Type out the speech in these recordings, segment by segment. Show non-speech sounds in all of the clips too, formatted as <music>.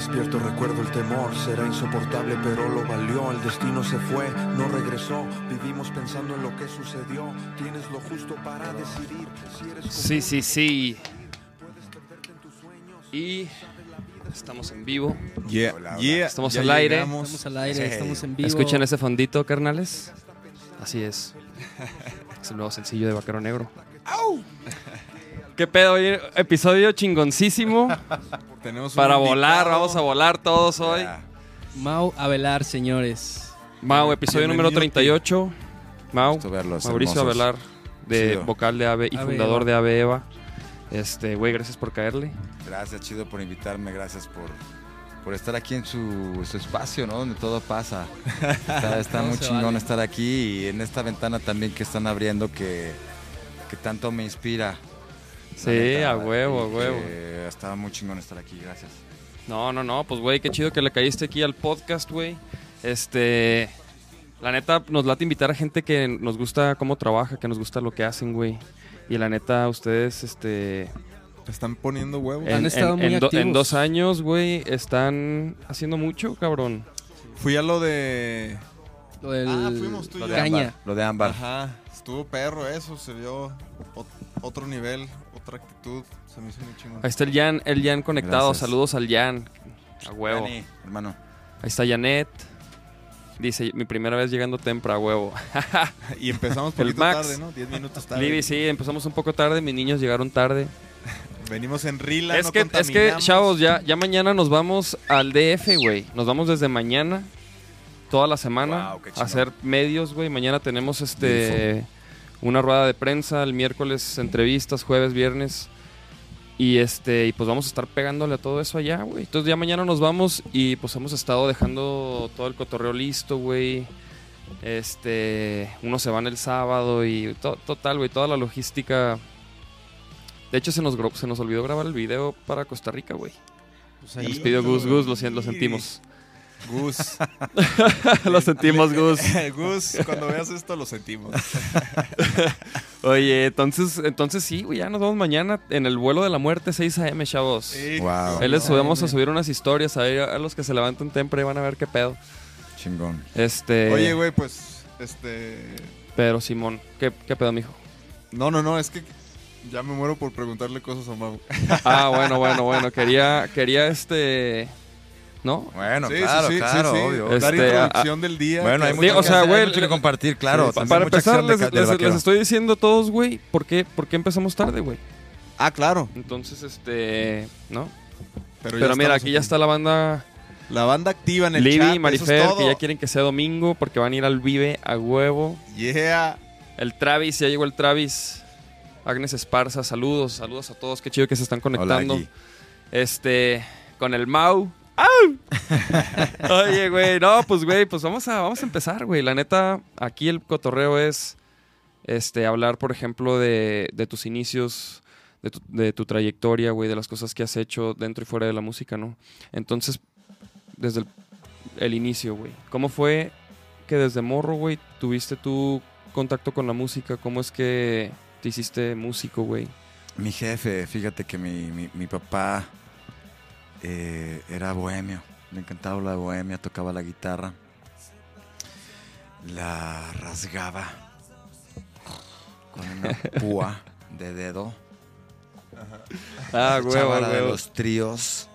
despierto recuerdo el temor, será insoportable pero lo valió, el destino se fue, no regresó, vivimos pensando en lo que sucedió, tienes lo justo para decidir si eres Sí, sí, sí. Y estamos en vivo. Yeah, yeah. Estamos al aire. Estamos al aire, Sí. estamos en vivo. ¿Escuchan ese fondito, carnales? Así es. Es el nuevo sencillo de Vaquero Negro. <laughs> ¿Qué pedo? Hoy episodio chingoncísimo <laughs> Tenemos un para volar. invitado. Vamos a volar todos hoy. Ya. Mau Avelar, señores. Mau, episodio número Bienvenido, 38. Mau, verlos, Mauricio hermosos. Avelar, de Chido. vocal de AVE y Ave fundador Eva. de AVE Eva. Este, güey, gracias por caerle. Gracias, chido, por invitarme. Gracias por, por estar aquí en su, su espacio, ¿no? Donde todo pasa. Está, <laughs> muy chingón vale. estar aquí y en esta ventana también que están abriendo que, que tanto me inspira. Sí, neta, a huevo, a huevo. que Está muy chingón estar aquí, gracias. No, no, no, pues güey, qué chido que le caíste aquí al podcast, güey. Este, la neta, nos late invitar a gente que nos gusta cómo trabaja, que nos gusta lo que hacen, güey. Y la neta, ustedes, este, Te están poniendo huevos. Han en, estado en- muy en do- activos. en dos años, güey, están haciendo mucho, cabrón. Fui a lo de. Lo del Ah, fuimos tú y Lo de Caña. ámbar. Lo de ámbar. Ajá. Estuvo perro eso. Se vio ot- otro nivel, otra actitud. Se me hizo muy chingón. Ahí está el Jan, el Jan conectado. Gracias. Saludos al Jan. A huevo. Dani, hermano. Ahí está Janet. Dice, mi primera vez llegando temprano, a huevo. <laughs> Y empezamos El poquito Max. tarde, ¿no? 10 minutos tarde. Libby, sí, empezamos un poco tarde. Mis niños llegaron tarde. Venimos en Rila, Es no que, es que, chavos, ya, ya mañana nos vamos al DF, güey. Nos vamos desde mañana, toda la semana, Wow, a hacer medios, güey. Mañana tenemos este una rueda de prensa, el miércoles entrevistas, jueves, viernes. Y este, y pues vamos a estar pegándole a todo eso allá, güey. Entonces ya mañana nos vamos y pues hemos estado dejando todo el cotorreo listo, güey. Este, unos se van el sábado y to- total, güey, toda la logística. De hecho, se nos, se nos olvidó grabar el video para Costa Rica, güey. Pues nos pidió Gus, Gus, lo, lo sentimos. Gus. <laughs> lo sentimos, Gus. <laughs> Gus, cuando veas esto lo sentimos. <laughs> Oye, entonces, entonces sí, güey, ya nos vemos mañana en el vuelo de la muerte, 6 a.m., chavos. Sí. Wow. Ahí les subimos a subir unas historias, a ver a los que se levanten temprano y van a ver qué pedo. Chingón. Este, Oye, güey, pues, este... pero Simón, ¿qué, qué pedo, mijo? No, no, no, es que ya me muero por preguntarle cosas a Mau. Ah, bueno, bueno, bueno, quería, quería este, ¿no? Bueno, Sí, claro, sí, sí, claro, sí, sí. obvio. Dar Este, introducción del día. Bueno, hay mucho, o que sea, hacer, güey, hay mucho que compartir, claro. Para empezar, de les, les- les estoy diciendo a todos, güey, ¿por qué, ¿por qué empezamos tarde, güey? Ah, claro. Entonces, este, ¿no? Pero, mira, aquí ya está la banda La banda activa en el Libby chat. Marifer, es todo. que ya quieren que sea domingo porque van a ir al Vive a huevo. Yeah. El Travis, ya llegó el Travis. Agnes Esparza, saludos, saludos a todos, qué chido que se están conectando. Hola, este, con el Mau. ¡Au! Oye, güey, no, pues güey, pues vamos a, vamos a empezar, güey. La neta, aquí el cotorreo es este, hablar, por ejemplo, de, de tus inicios, de tu, trayectoria, güey, de las cosas que has hecho dentro y fuera de la música, ¿no? Entonces, desde el, el inicio, güey. ¿Cómo fue que desde morro, güey, tuviste tu contacto con la música? ¿Cómo es que te hiciste músico, güey? Mi jefe, fíjate que mi- mi papá eh, era bohemio. Le encantaba la bohemia, tocaba la guitarra. La rasgaba con una <laughs> púa de dedo. Ah, huevo, la de los tríos.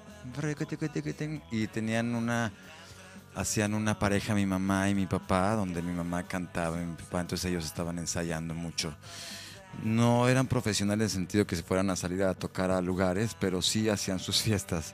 Y tenían una. Hacían una pareja, mi mamá y mi papá, donde mi mamá cantaba y mi papá, entonces ellos estaban ensayando mucho. No eran profesionales en el sentido que se fueran a salir a tocar a lugares, pero sí hacían sus <laughs> fiestas.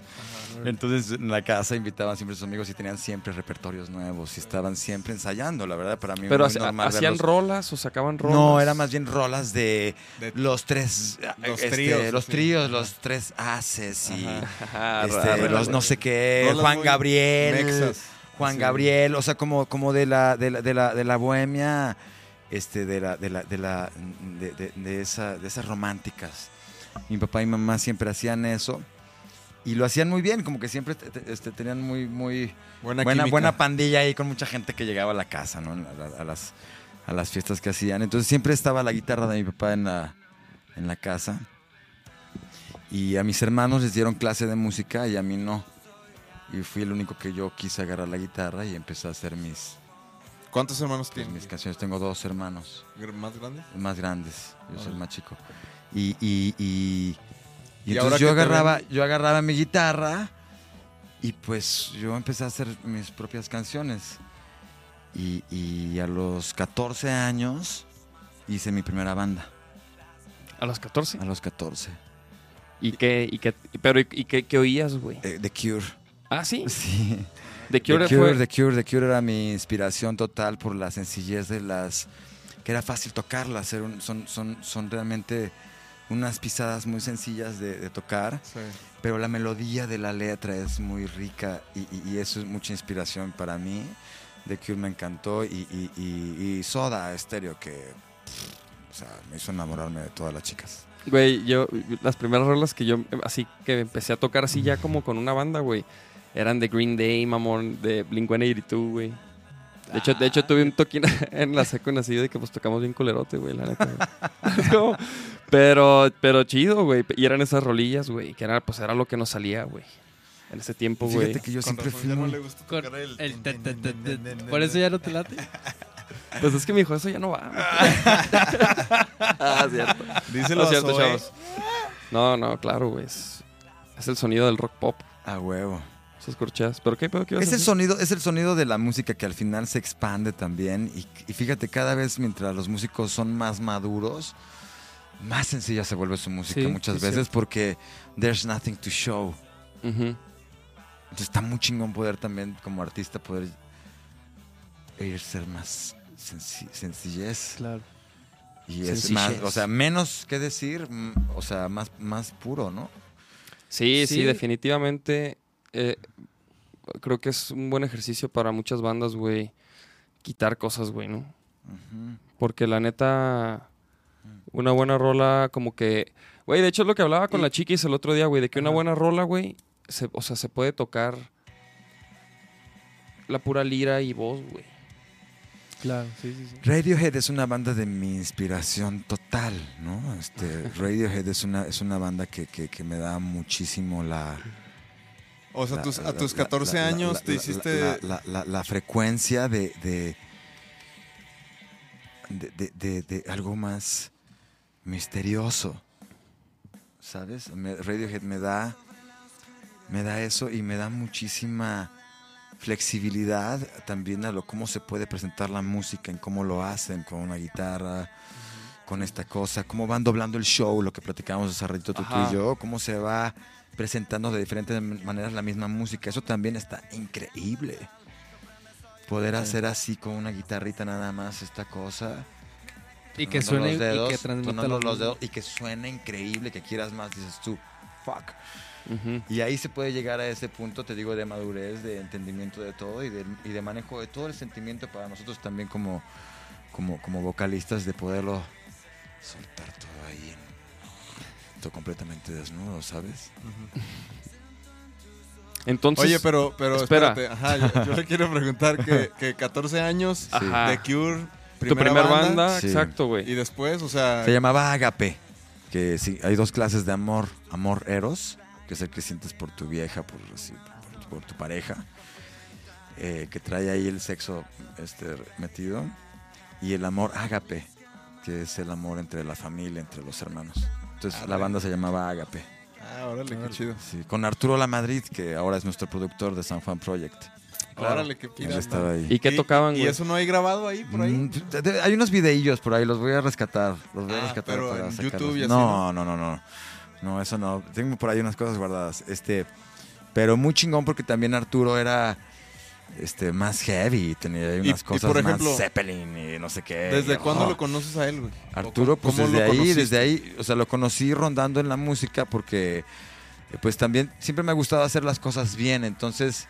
Entonces en la casa invitaban siempre a sus amigos y tenían siempre repertorios nuevos y estaban siempre ensayando, la verdad, para mí Pero muy normal hacían verlos. rolas o sacaban rolas. No, era más bien rolas de De- los tres, Los este, tríos, los sí. los tres haces y <laughs> este, los no sé qué, Rolas Juan Gabriel, mexas. Juan Sí. Gabriel, o sea, como, como de la, de la, de la, de la bohemia, este, de la, de la, de la, de, de- de esa, de esas románticas. Mi papá y mamá siempre hacían eso. Y lo hacían muy bien, como que siempre te- te- este, tenían muy, muy Buena, buena, buena pandilla ahí con mucha gente que llegaba a la casa, ¿no? A, a las, a las fiestas que hacían. Entonces siempre estaba la guitarra de mi papá en la, en la casa. Y a mis hermanos les dieron clase de música y a mí no. y fui el único que yo quise agarrar la guitarra y empecé a hacer mis, ¿Cuántos hermanos pues, tienes? mis canciones. Tengo dos hermanos ¿Más grandes? más grandes, yo soy el más chico. Y, y, y, y entonces yo agarraba, ven- yo agarraba mi guitarra y pues yo empecé a hacer mis propias canciones. Y, y a los 14 años hice mi primera banda, A los 14. a los 14. ¿Y qué, y qué, pero, ¿y, y qué, qué oías, güey? Eh, The Cure. Ah, sí. <laughs> Sí. The Cure, The Cure, fue... The Cure, The Cure era mi inspiración total por la sencillez de las... que era fácil tocarlas, son, son, son realmente unas pisadas muy sencillas de, de tocar, Sí. pero la melodía de la letra es muy rica y, y- y eso es mucha inspiración para mí. The Cure me encantó y, y- y- y Soda Stereo que pff, o sea, me hizo enamorarme de todas las chicas. Güey, yo, las primeras rolas que yo, así que empecé a tocar así ya como con una banda, güey, eran de Green Day, mamón, de Blink-182, güey. De hecho, de hecho, tuve un toquín <laughs> en la seco así de que pues tocamos bien colerote, güey, la neta. güey. <laughs> Pero, pero chido, güey. Y eran esas rolillas, güey, que era, pues era lo que nos salía, güey. En ese tiempo, güey. Fíjate que yo Con siempre fui no le gusta Con tocar el... Por eso ya no te late. <laughs> Pues es que me dijo, eso ya no va. ah, cierto. Díselo No, a cierto, chavos. No, no, claro, güey. Es, es el sonido del rock pop. A huevo. Esos corcheas. ¿Pero qué pedo que ibas Es el sonido, es el sonido de la música que al final se expande también. Y, y fíjate, cada vez mientras los músicos son más maduros, más sencilla se vuelve su música Sí, muchas sí, veces porque there's nothing to show. Entonces está muy chingón poder también, como artista, poder ir ser más senci- sencillez. Claro. Y es Sencillez. más, o sea, menos que decir, o sea, más, más puro, ¿no? Sí, sí, Sí. definitivamente. Eh, creo que es un buen ejercicio para muchas bandas, güey. Quitar cosas, güey, ¿no? Porque la neta, una buena rola, como que. Güey, de hecho es lo que hablaba con Y- la chiquis el otro día, güey, de que una buena rola, güey, se- o sea, se puede tocar la pura lira y voz, güey. Claro, sí, sí, sí. Radiohead es una banda de mi inspiración total, ¿no? Este, <laughs> Radiohead es una, es una banda que, que- que me da muchísimo la... O sea, la- tus- a tus la- 14 la- la- años la- te hiciste... La, frecuencia de... de de, de- de- algo más misterioso, ¿sabes? Me- Radiohead me da, me da eso y me da muchísima flexibilidad también a lo cómo se puede presentar la música, en cómo lo hacen con una guitarra, con esta cosa, cómo van doblando el show, lo que platicábamos hace ratito tú, tú y yo, cómo se va presentando de diferentes maneras la misma música. Eso también está increíble. Poder hacer así con una guitarrita nada más esta cosa. Y que suene los dedos, y que transmita los dedos y que suene increíble, que quieras más, dices tú, fuck. Y ahí se puede llegar a ese punto, te digo, de madurez, de entendimiento de todo y de, y de manejo de todo el sentimiento para nosotros también como, como, como vocalistas, de poderlo soltar todo ahí, en- completamente desnudo, ¿sabes? Entonces. Oye, pero, pero espera. espérate. Ajá, yo, yo le quiero preguntar que, que 14 años, <laughs> Ajá. The Cure, Tu primera primer banda, banda, Sí. exacto, y güey. después, o sea... Se llamaba Agape, que sí, hay dos clases de amor, amor eros, que es el que sientes por tu vieja, por, así, por, por tu pareja, eh, que trae ahí el sexo este, metido, y el amor ágape, que es el amor entre la familia, entre los hermanos. Entonces la banda se llamaba Ágape. Ah, órale, qué chido. Sí, con Arturo La Madrid, que ahora es nuestro productor de San Juan Project. Órale, qué Él pirata. estaba ahí. ¿Y qué tocaban, ¿Y güey? eso no hay grabado ahí, por ahí? Mm, hay unos videillos por ahí, los voy a rescatar. Los voy a Ah, rescatar pero para en sacarlos. YouTube y así, no, no, no, no. No, eso no. Tengo por ahí unas cosas guardadas. Este, pero muy chingón porque también Arturo era este más heavy, tenía ahí Y- unas y cosas por ejemplo, más Zeppelin y no sé qué. ¿Desde Y, cuándo lo conoces a él, güey? Arturo, ¿O pues desde ahí, conociste? desde ahí, o sea, lo conocí rondando en la música porque, eh, pues también siempre me ha gustado hacer las cosas bien, entonces,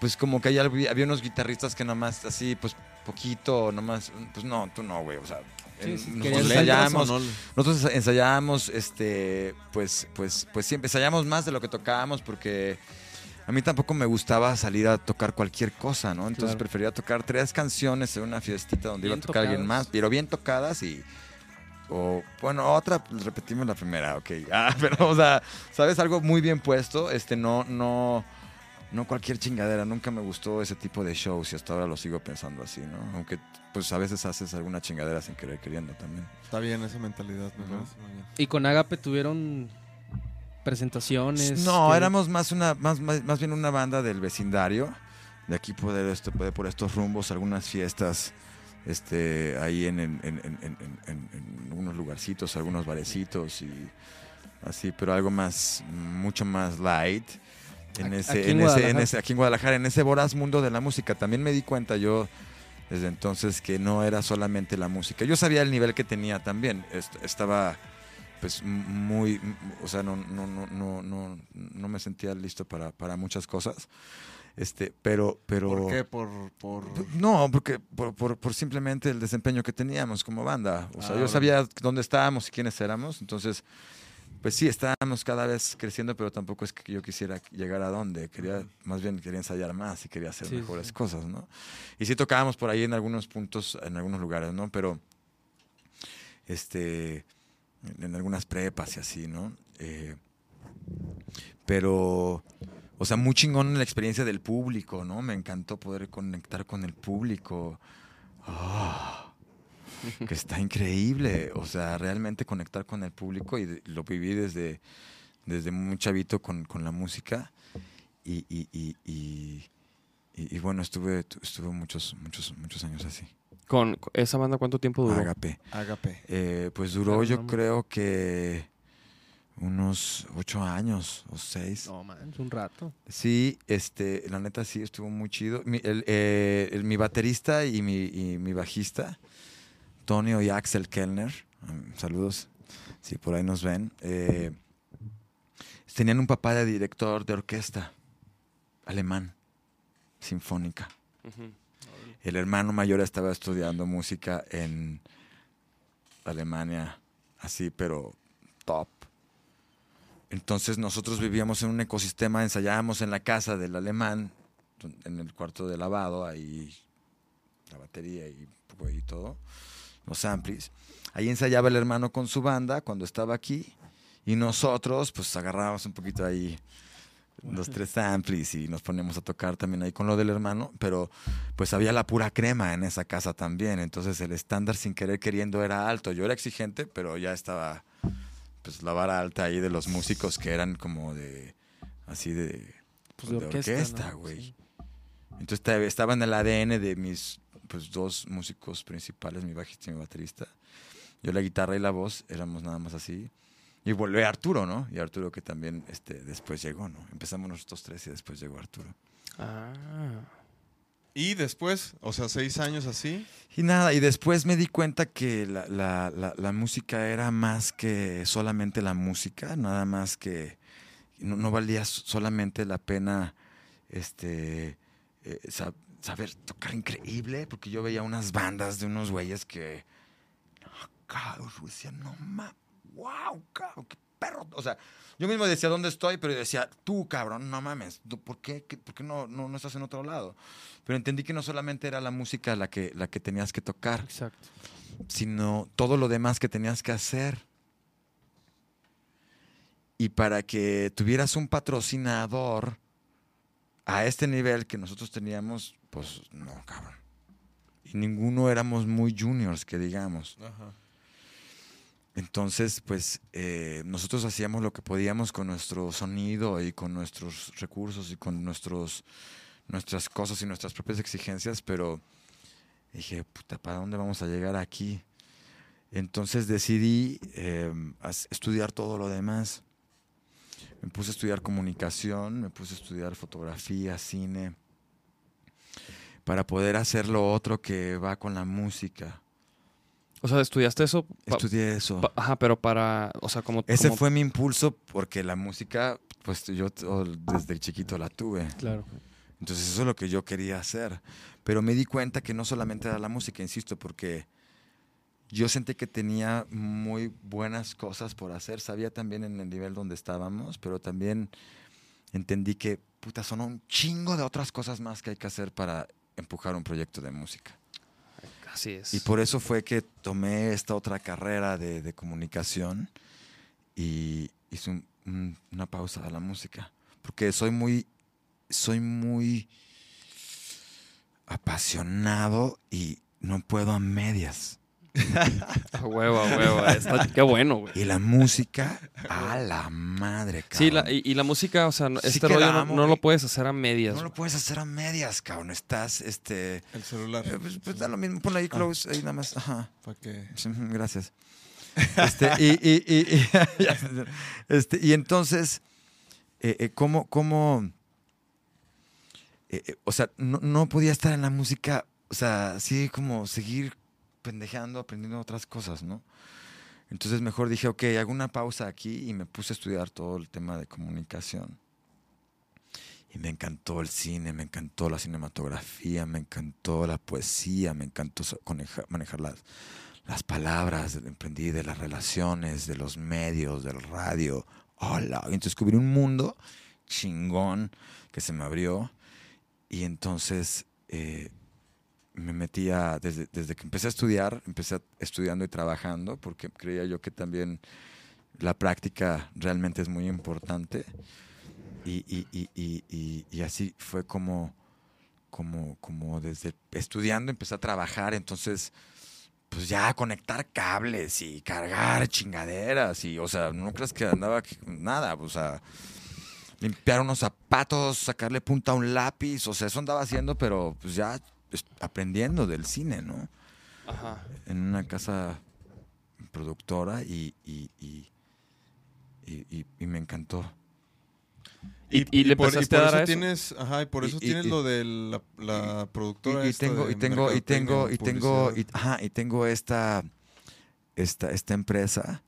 pues como que hay había unos guitarristas que nomás así, pues poquito, nomás, pues no, tú no, güey, o sea, Sí, nosotros querías ensayamos, ¿O no? nosotros ensayábamos, este, pues, pues, pues siempre ensayábamos más de lo que tocábamos porque a mí tampoco me gustaba salir a tocar cualquier cosa, ¿no? Entonces Claro. prefería tocar tres canciones en una fiestita donde iba a tocar alguien tocadas. más, pero bien tocadas y o bueno, otra pues, repetimos la primera, ok. <laughs> Ah, pero o sea, sabes algo muy bien puesto, este no no no cualquier chingadera, nunca me gustó ese tipo de shows y hasta ahora lo sigo pensando así, ¿no? Aunque pues a veces haces alguna chingadera sin querer queriendo también. Está bien esa mentalidad, me Ujú. parece muy bien. Y con Agape tuvieron presentaciones. No, que- éramos más una más, más, más bien una banda del vecindario, de aquí poder esto, poder por estos rumbos, algunas fiestas este ahí en, en, en, en, en- en- en unos lugarcitos, algunos barecitos y así, pero algo más mucho más light. En ese, aquí en ese, en ese, aquí en Guadalajara, en ese voraz mundo de la música. También me di cuenta yo desde entonces que no era solamente la música. Yo sabía el nivel que tenía también. Est- estaba pues muy, o sea, no, no, no, no, no, no me sentía listo para, para muchas cosas. Este, pero, pero. ¿Por qué? Por, por... No, porque por, por, por simplemente el desempeño que teníamos como banda. O sea, Ah, yo ok. sabía dónde estábamos y quiénes éramos. Entonces, pues sí, estábamos cada vez creciendo, pero tampoco es que yo quisiera llegar a dónde. Quería, más bien quería ensayar más y quería hacer Sí, mejores sí. cosas, ¿no? Y sí tocábamos por ahí en algunos puntos, en algunos lugares, ¿no? Pero, este, en, algunas prepas y así, ¿no? Eh, pero, o sea, muy chingón la experiencia del público, ¿no? Me encantó poder conectar con el público. Ah, que está increíble. O sea, realmente conectar con el público y lo viví desde, desde muy chavito con, con la música. Y, y, y- y bueno, estuve, estuve muchos, muchos, muchos años así. ¿Con esa banda cuánto tiempo duró? Agape. Agape. Eh, pues duró yo creo que unos ocho años o seis. No, man, un rato. Sí, este, la neta sí estuvo muy chido. Mi, el, eh, el- mi baterista y mi, y mi bajista, Tonio y Axel Kellner, um, saludos, si por ahí nos ven, eh, tenían un papá de director de orquesta alemán, sinfónica. El hermano mayor estaba estudiando música en Alemania, así, pero top. Entonces nosotros vivíamos en un ecosistema, ensayábamos en la casa del alemán, en el cuarto de lavado, ahí la batería y, todo, los amplis. Ahí ensayaba el hermano con su banda cuando estaba aquí y nosotros pues agarrábamos un poquito ahí los tres amplis y nos poníamos a tocar también ahí con lo del hermano, pero pues había la pura crema en esa casa también, entonces el estándar sin querer queriendo era alto. Yo era exigente, pero ya estaba pues la vara alta ahí de los músicos que eran como de así de Pues de orquesta, ¿no? güey. Sí. Entonces ta- estaba en el ADN de mis pues dos músicos principales, mi bajista y mi baterista. Yo la guitarra y la voz éramos nada más así. Y volvió Arturo, ¿no? Y Arturo que también este, después llegó, ¿no? Empezamos nosotros tres y después llegó Arturo. Ah. Y después, o sea, seis años así. Y nada, y después me di cuenta que la, la- la- la música era más que solamente la música, nada más que no, no valía solamente la pena este eh, sa- saber tocar increíble, porque yo veía unas bandas de unos güeyes que yo decía, no ma, wow, cabrón, qué perro. O sea, yo mismo decía dónde estoy, pero decía, tú, cabrón, no mames, ¿tú ¿por qué, ¿Qué- por qué no, no, no estás en otro lado? Pero entendí que no solamente era la música la que, la que tenías que tocar, Exacto. sino todo lo demás que tenías que hacer. Y para que tuvieras un patrocinador a este nivel que nosotros teníamos, pues no, cabrón. Y ninguno éramos muy juniors, que digamos. Ajá. Entonces, pues eh, nosotros hacíamos lo que podíamos con nuestro sonido y con nuestros recursos y con nuestros, nuestras cosas y nuestras propias exigencias, pero dije, puta, ¿para dónde vamos a llegar aquí? Entonces decidí as- estudiar todo lo demás. Me puse a estudiar comunicación, me puse a estudiar fotografía, cine, para poder hacer lo otro que va con la música. O sea, ¿estudiaste eso? Estudié eso. pa- ajá, pero para, o sea, como... Ese como- fue mi impulso porque la música, pues yo desde chiquito la tuve. Claro. Entonces eso es lo que yo quería hacer. Pero me di cuenta que no solamente era la música, insisto, porque yo sentí que tenía muy buenas cosas por hacer. Sabía también en el nivel donde estábamos, pero también entendí que, puta, son un chingo de otras cosas más que hay que hacer para empujar un proyecto de música. Y por eso fue que tomé esta otra carrera de, de comunicación y hice un- un- una pausa a la música. Porque soy muy soy muy apasionado y no puedo a medias. <laughs> A huevo, a huevo. está- qué bueno, güey. Y la música, a la madre, cabrón. Sí, la- y, y la música, o sea, Sí este rollo no, no lo puedes hacer a medias. No lo puedes hacer a medias, cabrón. Estás, este... El celular. eh, Pues, pues da lo mismo, ponlo ahí close, ahí nada más. Ajá. Para ujú, Gracias. Este, y, y, y, <laughs> este, y entonces, eh, eh, ¿cómo, cómo eh, eh, o sea, no, no podía estar en la música, o sea, así como seguir pendejando, aprendiendo otras cosas, ¿no? Entonces mejor dije, ok, hago una pausa aquí y me puse a estudiar todo el tema de comunicación. Y me encantó el cine, me encantó la cinematografía, me encantó la poesía, me encantó manejar las, las palabras, emprendí de las relaciones, de los medios, del radio. Hola. Y entonces descubrí un mundo chingón que se me abrió. Y entonces eh, me metía, desde, desde que empecé a estudiar, empecé estudiando y trabajando, porque creía yo que también la práctica realmente es muy importante. Y, y- y- y- así fue como, como, como desde estudiando empecé a trabajar, entonces pues ya conectar cables y cargar chingaderas y, o sea, no crees que andaba nada, o sea, limpiar unos zapatos, sacarle punta a un lápiz, o sea, eso andaba haciendo, pero pues ya aprendiendo del cine, ¿no? Ajá. En una casa productora y, y, y, y- y- y me encantó. Y- y le por, empezaste por a dar eso a eso. tienes, ajá, y por eso y- tienes y- lo de la, la productora y, tengo y tengo y tengo y tengo y, ajá, y tengo esta esta esta empresa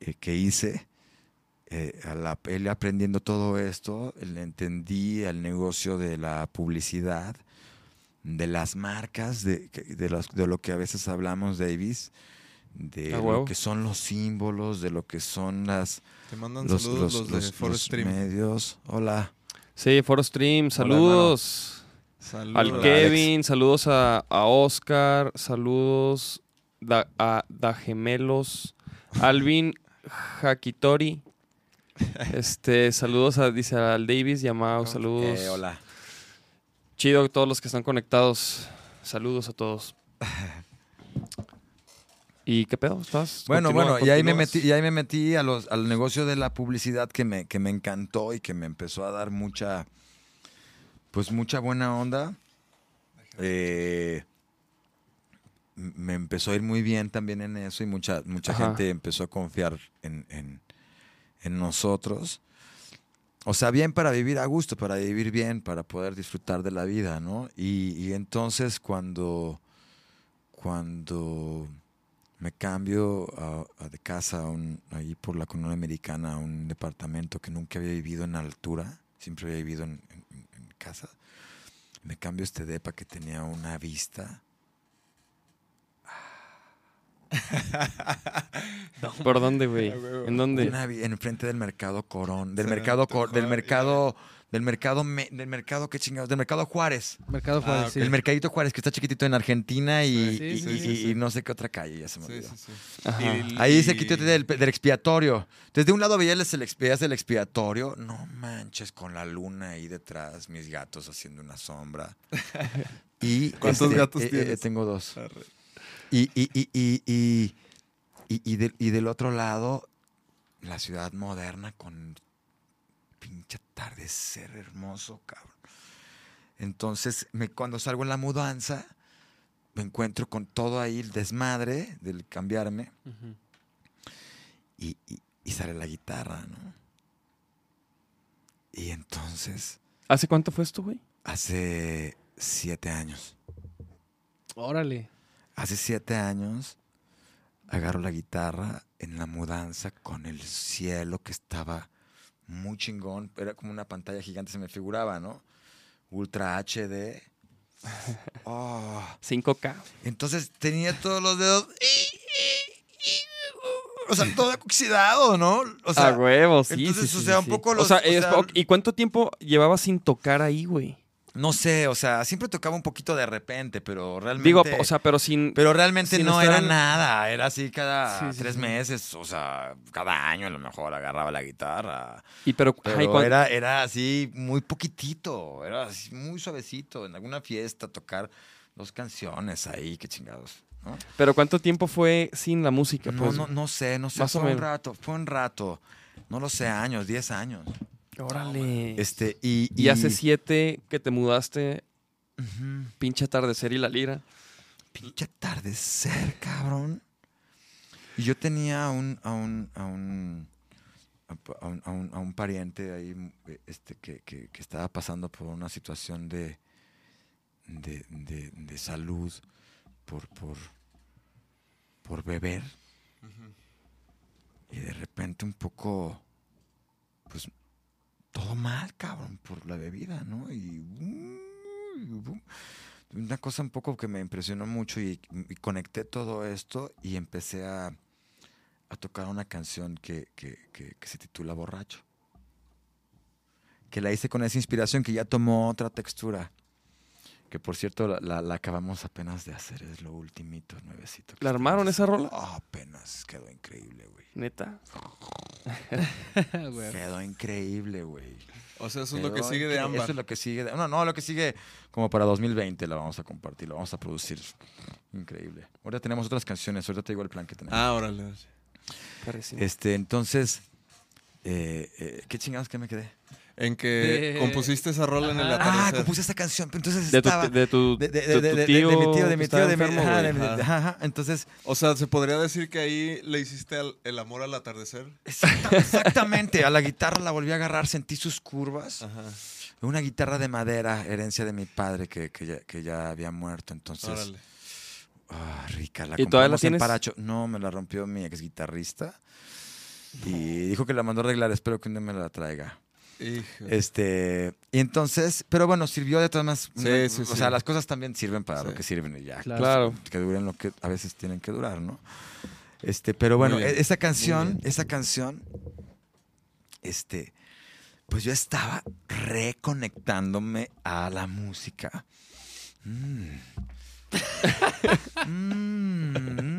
eh, que hice eh, a la- él aprendiendo todo esto le entendí el negocio de la publicidad de las marcas de, de, las- de lo que a veces hablamos Davis de lo que son los símbolos de lo que son las Te mandan los, saludos los- los, de los- los medios hola Sí, Foro Stream, saludos. Saludos. Al Kevin, saludos a, a Oscar, saludos da- a Da Gemelos, <laughs> Alvin Jaquitori. <laughs> Este, saludos a, dice al Davis, Yamao, saludos. Eh, hola Chido todos los que están conectados. Saludos a todos. ¿Y qué pedo? ¿Estás? Bueno, Continúa, bueno, y ahí me metí, y ahí me metí a los, al negocio de la publicidad que me, que me encantó y que me empezó a dar mucha, pues mucha buena onda. Eh, me empezó a ir muy bien también en eso y mucha, mucha Ajá. gente empezó a confiar en, en- en nosotros. O sea, bien para vivir a gusto, para vivir bien, para poder disfrutar de la vida, ¿no? Y, entonces cuando, cuando me cambio de casa a un- ahí por la colonia americana a un departamento que nunca había vivido en altura, siempre había vivido en, casa. Me cambio este depa que tenía una vista. <laughs> ¿Por dónde, güey? ¿En dónde? Una vi- enfrente del mercado Corón, del mercado Cor- del mercado del mercado me- del mercado qué chingados, del mercado Juárez. Mercado Juárez, ok. sí. El mercadito Juárez que está chiquitito en Argentina y, Sí, y- sí, y- sí, y- sí. y no sé qué otra calle, ya se me olvidó. sí, sí. Ajá. Y- Ahí se quitó del, del expiatorio. Desde un lado veías el, veías el expiatorio. No manches, con la luna ahí detrás, mis gatos haciendo una sombra. <laughs> Y ¿Cuántos este, gatos eh, eh, tienes? tengo dos. Arre. Y, y, y, y, y, y- del, y del otro lado, la ciudad moderna con pinche atardecer hermoso, cabrón. Entonces, me, cuando salgo en la mudanza, me encuentro con todo ahí el desmadre del cambiarme y, y- y sale la guitarra, ¿no? Y entonces, ¿Hace cuánto fue esto, güey? hace siete años, Órale. Hace siete años, agarro la guitarra en la mudanza con el cielo que estaba muy chingón. Era como una pantalla gigante, se me figuraba, ¿no? Ultra HD. <laughs> Oh. 5K. Entonces tenía todos los dedos. O sea, todo oxidado, ¿no? O sea, a huevo, sí, entonces, sí, o sea, sí, un poco O los- sea, o sea- ¿y cuánto tiempo llevabas sin tocar ahí, güey? No sé, o sea, siempre tocaba un poquito de repente, pero realmente... Digo, o sea, pero sin... Pero realmente sin no estar era nada, era así cada Sí, tres sí. meses, o sea, cada año a lo mejor agarraba la guitarra. y pero, Pero ay, cuan- era, era así muy poquitito, era así muy suavecito, en alguna fiesta tocar dos canciones ahí, qué chingados. ¿no? pero ¿cuánto tiempo fue sin la música? No, pues? no, no sé, no sé, Más o fue un rato, fue un rato, no lo sé, años, 10 años. Órale. Este, y, y hace siete que te mudaste, pinche atardecer y la lira. Pinche atardecer, cabrón. Y yo tenía a un, a un, a un, a un, a un- a un pariente ahí este, que, que- que estaba pasando por una situación de, de, de- de salud por, por, por beber. Y de repente un poco, pues, todo mal, cabrón, por la bebida, ¿no? Y, una cosa un poco que me impresionó mucho y, conecté todo esto y empecé a, a tocar una canción que- que- que se titula Borracho. Que la hice con esa inspiración que ya tomó otra textura. Que por cierto la, la- la acabamos apenas de hacer, es lo ultimito, nuevecito. que ¿La armaron esa rola? Apenas, quedó increíble, güey. Neta. <laughs> Quedó increíble, güey. O sea, eso es lo que Quedó sigue de ámbar. Eso es lo que sigue de... No, no, lo que sigue como para 2020 la vamos a compartir, la vamos a producir. Increíble. Ahora tenemos otras canciones, ahorita te digo el plan que tenemos. Ah, órale. Este, entonces, eh, eh, ¿qué chingados que me quedé? En que De- compusiste esa rola en el Ajá. Ah, atardecer. compuse esta canción, entonces de, tu, estaba... de tu, de, de tío, de mi tío, de mi tío, de mi... enfermo, ajá, güey. de mi- Ajá. Entonces, O sea, ¿se podría decir que ahí le hiciste al- el amor al atardecer? exacta- exactamente, a la guitarra la volví a agarrar, sentí sus curvas. Ajá. Una guitarra de madera, herencia de mi padre que, que, ya, que ya había muerto, entonces... Órale. Ah, rica, la ¿Y todavía la en tienes? Paracho. No, me la rompió mi ex guitarrista. Y dijo que la mandó a arreglar, espero que un día me la traiga. Hijo. Este, y entonces, pero bueno, sirvió de todas maneras. Sí, sí, o sí. sea, las cosas también sirven para lo que sirven y ya. Claro. Claro. Que duren lo que a veces tienen que durar, ¿no? Este, pero bueno, e- esa canción, esa canción, este, pues yo estaba reconectándome a la música. Mm. <laughs> Mm,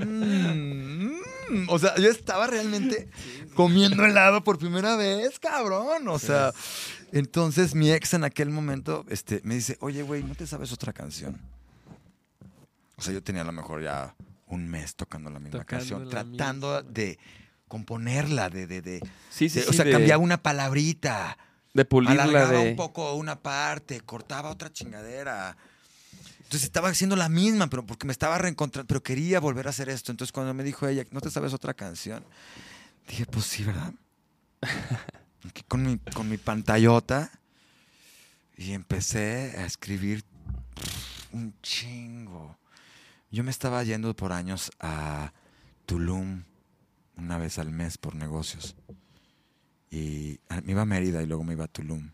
mm. O sea, yo estaba realmente comiendo helado por primera vez, cabrón. O sea, entonces mi ex en aquel momento este, me dice, oye, güey, ¿no te sabes otra canción? O sea, yo tenía a lo mejor ya un mes tocando la misma Tocando canción, la tratando misma. de componerla, de, de, de, Sí, sí, de- sí. o sea, de, cambiaba una palabrita, de pulirla alargaba de... un poco una parte, cortaba otra chingadera. Entonces estaba haciendo la misma, pero porque me estaba reencontrando, pero quería volver a hacer esto. Entonces cuando me dijo ella, ¿no te sabes otra canción? Dije, pues sí, ¿verdad? <laughs> Aquí con mi, con mi pantallota y empecé a escribir un chingo. Yo me estaba yendo por años a Tulum una vez al mes por negocios. Y ah, me iba a Mérida y luego me iba a Tulum.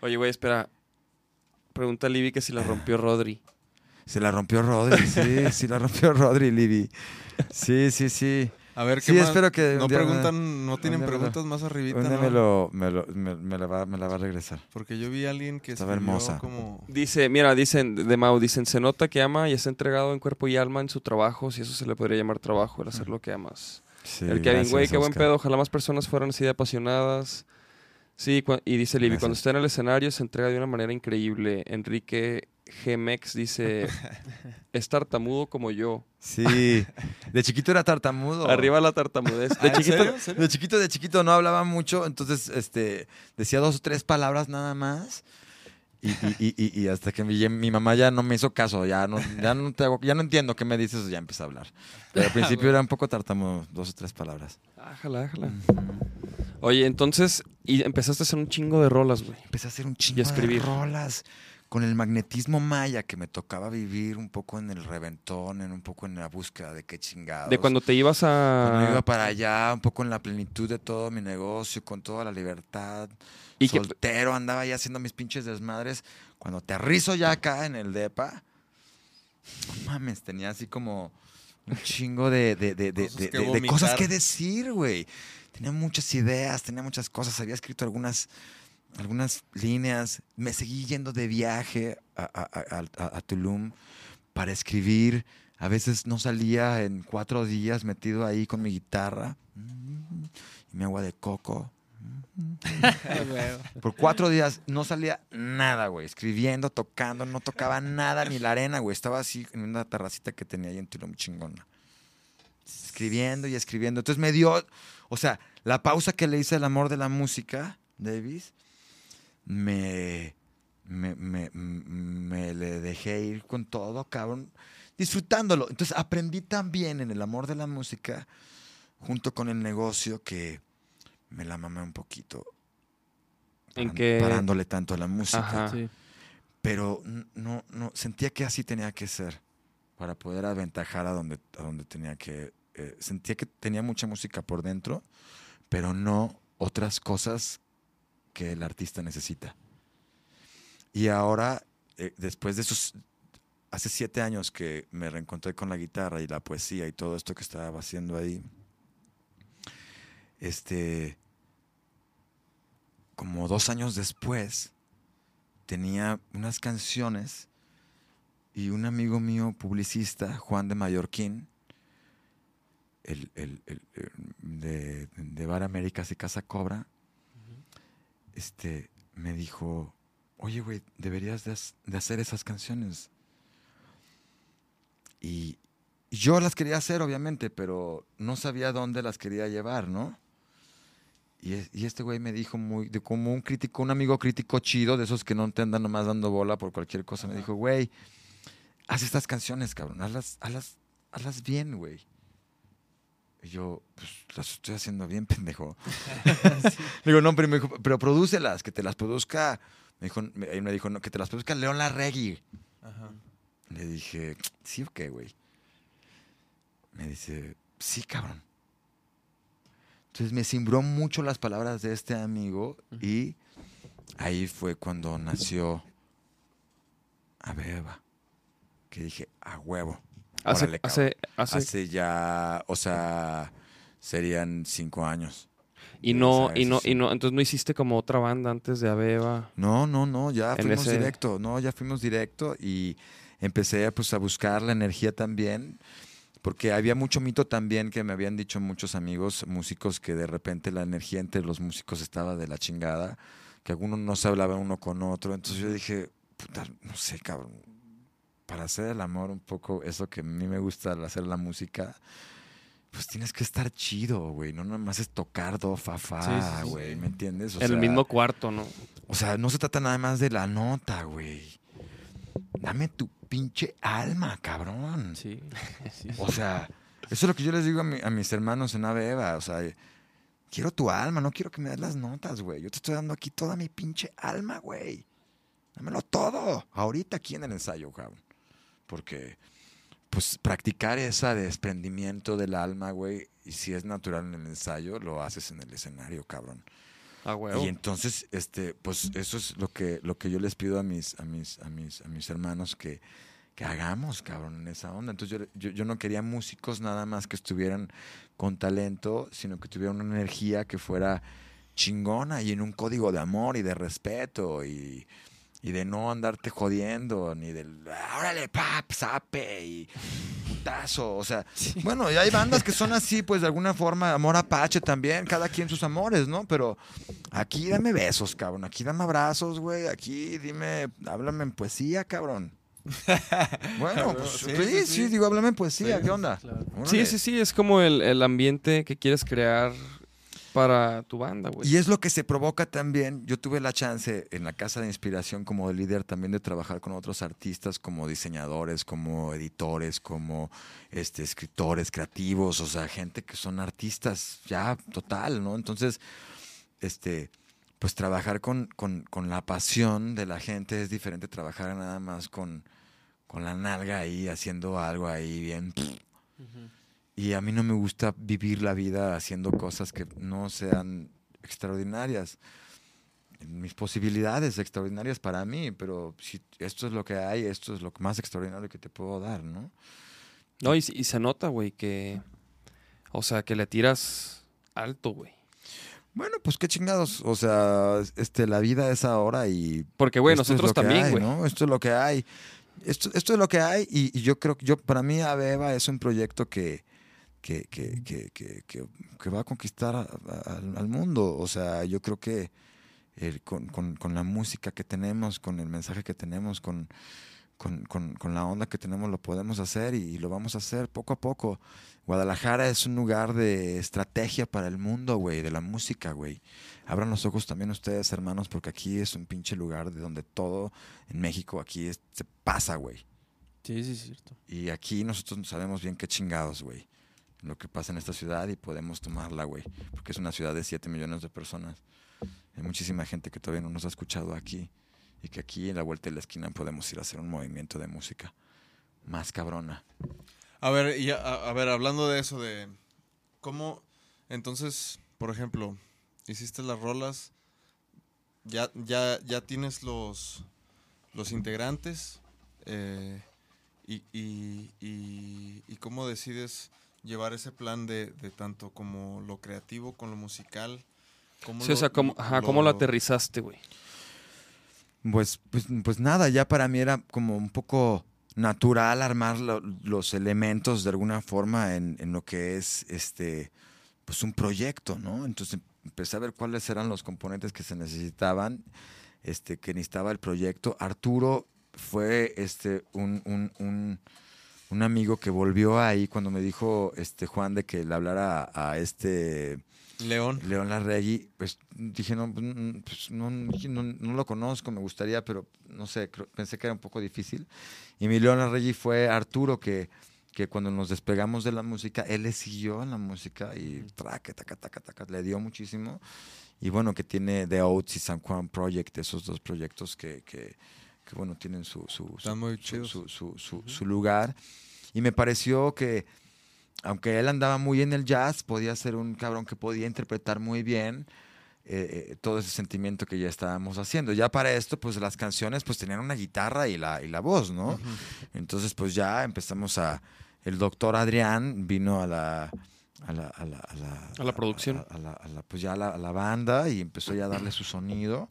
Oye, güey, espera. Pregunta a Libby que si la rompió <laughs> Rodri. Se la rompió Rodri, sí, <laughs> sí la rompió Rodri, Libby. Sí, sí, sí. A ver, ¿qué Sí, más? espero que No me- preguntan, no tienen día me lo- preguntas más arribita, ¿no? me, lo, me, lo- me- me la va, me la va a regresar. Porque yo vi a alguien que Estaba hermosa. como... Dice, mira, dicen de Mau, dicen, se nota que ama y está entregado en cuerpo y alma en su trabajo, si eso se le podría llamar trabajo, el hacer lo que amas. Sí, el Kevin, güey, qué buen pedo, ojalá más personas fueran así de apasionadas. Sí, y dice Libby, cuando está en el escenario se entrega de una manera increíble. Enrique Gmex dice, <laughs> es tartamudo como yo. Sí, de chiquito era tartamudo. Arriba la tartamudez. <laughs> Ah, De ¿en chiquito, serio? ¿En serio? De chiquito, de chiquito no hablaba mucho, entonces este, decía dos o tres palabras nada más. Y, y- y- y- y hasta que mi, mi mamá ya no me hizo caso, ya no, ya, no te hago- ya no entiendo qué me dices, ya empecé a hablar. Pero al <laughs> principio era un poco tartamudo, dos o tres palabras. Ájala, ájala. Oye, entonces, y empezaste a hacer un chingo de rolas, güey. Empecé a hacer un chingo Y a escribir. de rolas con el magnetismo maya que me tocaba vivir un poco en el reventón, en un poco en la búsqueda de qué chingados. De cuando te ibas Cuando a... iba para allá, un poco en la plenitud de todo mi negocio, con toda la libertad. Y que- soltero, andaba ahí haciendo mis pinches desmadres. Cuando aterrizo ya acá en el DEPA, no mames, tenía así como un chingo de, de, de- de- Cosas de- que de- de cosas vomitar. que decir, güey. Tenía muchas ideas, tenía muchas cosas. Había escrito algunas, algunas líneas. Me seguí yendo de viaje a, a- a- a- a Tulum para escribir. A veces no salía en cuatro días metido ahí con mi guitarra mm, y mi agua de coco. <laughs> Por cuatro días no salía nada, güey. Escribiendo, tocando, no tocaba nada, ni la arena, güey. Estaba así en una terracita que tenía ahí en Tulum chingona. Escribiendo y escribiendo. Entonces me dio, o sea, la pausa que le hice al amor de la música, Davis, me, me, me, me le dejé ir con todo, cabrón, disfrutándolo. Entonces aprendí también en el amor de la música, junto con el negocio, que me la mamé un poquito. En paran- que- Parándole tanto a la música Ajá. Sí. pero no, no, sentía que así tenía que ser para poder aventajar a donde, a donde tenía que. eh, sentía que tenía mucha música por dentro, pero no otras cosas que el artista necesita. Y ahora, eh, después de esos. Hace siete años que me reencontré con la guitarra y la poesía y todo esto que estaba haciendo ahí. Este. Como dos años después, tenía unas canciones y un amigo mío, publicista, Juan de Mallorquín, el, el- el- el de, de Bar Américas y Casa Cobra, este, me dijo, oye, güey, deberías de, de hacer esas canciones. Y yo las quería hacer, obviamente, pero no sabía dónde las quería llevar, ¿no? Y, es- y este güey me dijo muy, de como un crítico, un amigo crítico chido, de esos que no te andan nomás dando bola por cualquier cosa, me dijo, güey, haz estas canciones, cabrón, hazlas, hazlas, hazlas bien, güey. Y yo, pues las estoy haciendo bien, <laughs> pendejo. <laughs> Le digo, no, pero me dijo, pero prodúcelas, que te las produzca. Me dijo, me, él me dijo, no, que te las produzca León Larregui. Ajá. Le dije, sí o qué, güey. Me dice, sí, cabrón. Entonces me cimbró mucho las palabras de este amigo y ahí fue cuando nació Abeba. Que dije, a huevo. Hace, Órale, hace, hace, Hace ya, o sea, serían cinco años. y no, y no, y no, entonces no hiciste como otra banda antes de Abeba. No, no, no, ya fuimos ese- directo, no, ya fuimos directo y empecé pues a buscar la energía también, porque había mucho mito también que me habían dicho muchos amigos músicos que de repente la energía entre los músicos estaba de la chingada, que algunos no se hablaban uno con otro, entonces yo dije, puta, no sé, cabrón, para hacer el amor un poco, eso que a mí me gusta al hacer la música, pues tienes que estar chido, güey, no nada más es tocar do, fa, fa, Sí, sí, sí. güey, ¿me entiendes? O en el mismo cuarto, ¿no? o sea, no se trata nada más de la nota, güey. Dame tu pinche alma, cabrón. Sí. sí. O sea, eso es lo que yo les digo a, mi- a mis hermanos en Ave Eva. O sea, quiero tu alma, no quiero que me des las notas, güey. Yo te estoy dando aquí toda mi pinche alma, güey. Dámelo todo. Ahorita aquí en el ensayo, cabrón. Porque, pues, practicar ese desprendimiento del alma, güey, y si es natural en el ensayo, lo haces en el escenario, cabrón. Y entonces, este, pues eso es lo que, lo que yo les pido a mis, a mis, a mis, a mis hermanos que, que hagamos, cabrón, en esa onda. Entonces yo, yo, yo no quería músicos nada más que estuvieran con talento, sino que tuvieran una energía que fuera chingona y en un código de amor y de respeto y, y de no andarte jodiendo, ni del órale, pap, sape y putazo. O sea, <laughs> bueno, y hay bandas que son así, pues de alguna forma, amor apache también, cada quien sus amores, ¿no? Pero aquí dame besos, cabrón. Aquí dame abrazos, güey. Aquí dime, háblame en poesía, cabrón. <laughs> Bueno, pues sí, Sí, sí, sí, sí. digo, háblame en poesía, Sí, ¿qué onda? claro. Sí, sí, sí, es como el, el ambiente que quieres crear para tu banda, güey. Y es lo que se provoca también. Yo tuve la chance en la casa de inspiración como líder también de trabajar con otros artistas como diseñadores, como editores, como este, escritores creativos, o sea, gente que son artistas ya total, ¿no? Entonces, este, pues trabajar con, con, con la pasión de la gente es diferente trabajar nada más con, con la nalga ahí, haciendo algo ahí bien. Y a mí no me gusta vivir la vida haciendo cosas que no sean extraordinarias. Mis posibilidades extraordinarias para mí, pero si esto es lo que hay, esto es lo más extraordinario que te puedo dar, ¿no? No, y, y se nota, güey, que. O sea, que le tiras alto, güey. Bueno, pues qué chingados. O sea, este, la vida es ahora y. Porque, güey, es nosotros lo también, güey. ¿no? Esto es lo que hay. Esto, esto es lo que hay y, y yo creo que yo, para mí, Abeba es un proyecto que, que, que, que, que, va a conquistar a- a- al, mundo. O sea, yo creo que con, con- con la música que tenemos, con el mensaje que tenemos, con, con, con- con la onda que tenemos, lo podemos hacer y, y lo vamos a hacer poco a poco. Guadalajara es un lugar de estrategia para el mundo, güey, de la música, güey. Abran los ojos también ustedes, hermanos, porque aquí es un pinche lugar de donde todo en México aquí es- se pasa, güey. Sí, sí, es cierto. Y aquí nosotros sabemos bien qué chingados, güey. Lo que pasa en esta ciudad y podemos tomarla, güey. Porque es una ciudad de 7 millones de personas. Hay muchísima gente que todavía no nos ha escuchado aquí. Y que aquí en la vuelta de la esquina podemos ir a hacer un movimiento de música más cabrona. A ver, y a, ver, hablando de eso, de cómo, entonces, por ejemplo, hiciste las rolas, ya, ya, ya tienes los, los integrantes, eh, y, y, y cómo decides llevar ese plan de, de tanto como lo creativo con lo musical. ¿Cómo Sí, lo- o sea, ¿cómo, ajá, ¿cómo lo aterrizaste, güey? Pues, pues, pues nada, ya para mí era como un poco natural armar lo- los elementos de alguna forma en, en lo que es este pues un proyecto, ¿no? Entonces empecé a ver cuáles eran los componentes que se necesitaban, este, que necesitaba el proyecto. Arturo fue este un, un, un, un amigo que volvió ahí cuando me dijo este Juan de que le hablara a, a este León. León Larregui, pues dije, no, pues, pues, no, no, no lo conozco, me gustaría, pero no sé, creo- pensé que era un poco difícil. Y mi León Larregui fue Arturo, que, que cuando nos despegamos de la música, él le siguió en la música y traca, taca, taca, taca, le dio muchísimo. Y bueno, que tiene The Oats y San Juan Project, esos dos proyectos que, que, que, bueno, tienen su, su, su, su- lugar. Y me pareció que, aunque él andaba muy en el jazz, podía ser un cabrón que podía interpretar muy bien eh, eh, todo ese sentimiento que ya estábamos haciendo. Ya para esto, pues las canciones pues tenían una guitarra y la, y la voz, ¿no? Entonces, pues ya empezamos a... El doctor Adrián vino a la... A la, a la, a la, A la producción. a- la- pues ya a la banda y empezó ya a darle su sonido.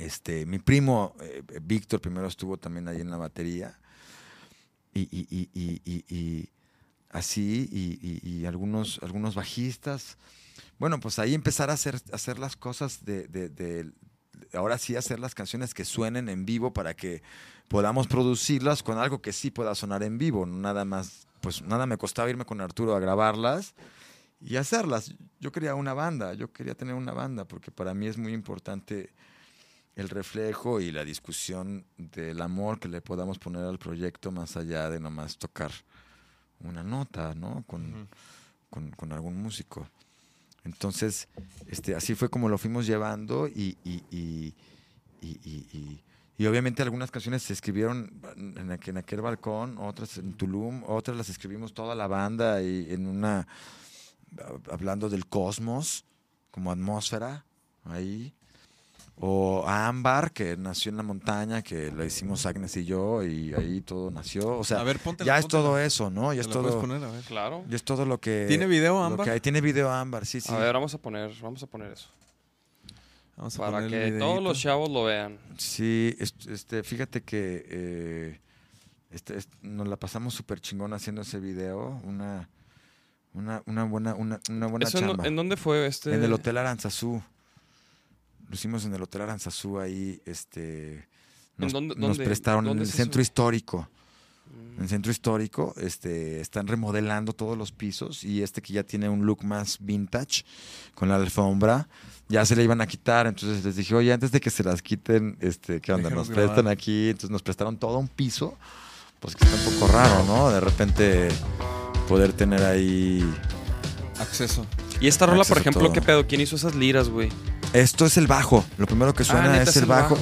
Este, mi primo eh, Víctor primero estuvo también ahí en la batería. Y, y- y- y- así, y, algunos, algunos bajistas. Bueno, pues ahí empezar a hacer, hacer las cosas de, de- de- ahora sí hacer las canciones que suenen en vivo para que podamos producirlas con algo que sí pueda sonar en vivo. Nada más, pues nada me costaba irme con Arturo a grabarlas y hacerlas. Yo quería una banda, yo quería tener una banda, porque para mí es muy importante el reflejo y la discusión del amor que le podamos poner al proyecto más allá de nomás tocar una nota, ¿no? Con, con, con algún músico. Entonces, este, así fue como lo fuimos llevando y, y, y, y- y- y- y obviamente algunas canciones se escribieron en aquel, en aquel balcón, otras en Tulum, otras las escribimos toda la banda y en una, hablando del cosmos, como atmósfera, ahí. O Ámbar, que nació en la montaña, que la hicimos Agnes y yo, y ahí todo nació. O sea, a ver, ya es todo eso, ¿no? Ya es todo, poner, a ver. Claro. ya es todo lo que. ¿Tiene video, lo Ámbar? que hay. Tiene video Ámbar, sí, sí. A ver, vamos a poner, vamos a poner eso. Vamos a Para poner que todos los chavos lo vean. Sí, est- este, fíjate que eh, este, est- nos la pasamos súper chingón haciendo ese video. Una, una, una buena, una, una buena ¿Eso en, chamba. en dónde fue este? En el Hotel Aranzazú. Lo hicimos en el Hotel Aranzazú ahí, este... Nos, dónde- nos dónde- prestaron en el es centro histórico. Mm. En el centro histórico, este, están remodelando todos los pisos y este que ya tiene un look más vintage con la alfombra, ya se le iban a quitar. Entonces les dije, oye, antes de que se las quiten, este, ¿qué onda? Déjanos Nos prestan grabar. aquí. Entonces nos prestaron todo un piso. Pues que está un poco raro, ¿no? De repente poder tener ahí Acceso. Y esta rola, por Acceso ejemplo, todo. ¿qué pedo? ¿Quién hizo esas liras, güey? Esto es el bajo. Lo primero que suena ah, neta, es el bajo.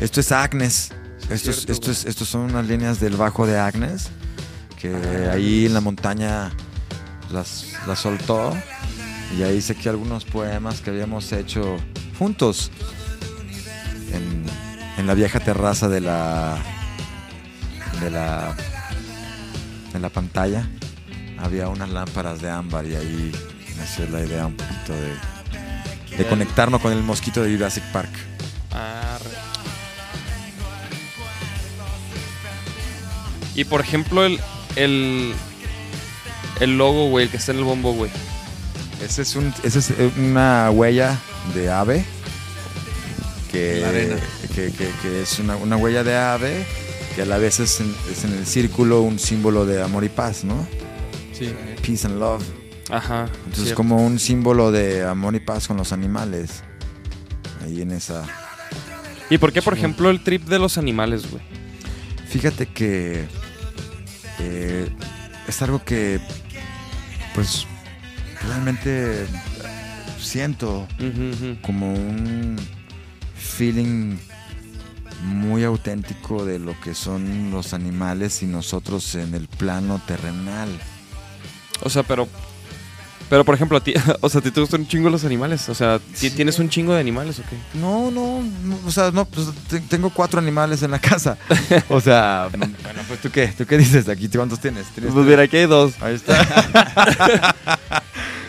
Esto es Agnes. Esto es, cierto, esto es, estos son unas líneas del bajo de Agnes. Que Ah. ahí en la montaña las, las soltó. Y ahí saqué algunos poemas que habíamos hecho juntos. En, en la vieja terraza de la. de la. en la pantalla. Había unas lámparas de ámbar y ahí nació la idea un poquito de de conectarnos con el mosquito de Jurassic Park. Arre. Y por ejemplo, el, el, el logo, güey, el que está en el bombo, güey. Ese es, un, ese es eh, una huella de ave. Que, En la arena. que, que- que es una, una huella de ave que a la vez es en, es en el círculo un símbolo de amor y paz, ¿no? Sí. Peace and love. Ajá. Entonces cierto. como un símbolo de amor y paz con los animales. Ahí en esa... ¿Y por qué, por Sí. ejemplo, el trip de los animales, güey? Fíjate que eh, es algo que pues realmente siento como un feeling muy auténtico de lo que son los animales y nosotros en el plano terrenal. O sea, pero. Pero, por ejemplo, a ti, <laughs> o sea, ¿a ti te gustan un chingo los animales? O sea, ¿ti- Sí. ¿tienes un chingo de animales o qué? No, no, o sea, no, pues, te- tengo cuatro animales en la casa. <laughs> O sea, no, bueno, pues tú qué, tú qué dices aquí, ¿cuántos tienes? ¿Tienes Pues mira, aquí hay dos. Ahí está. <laughs>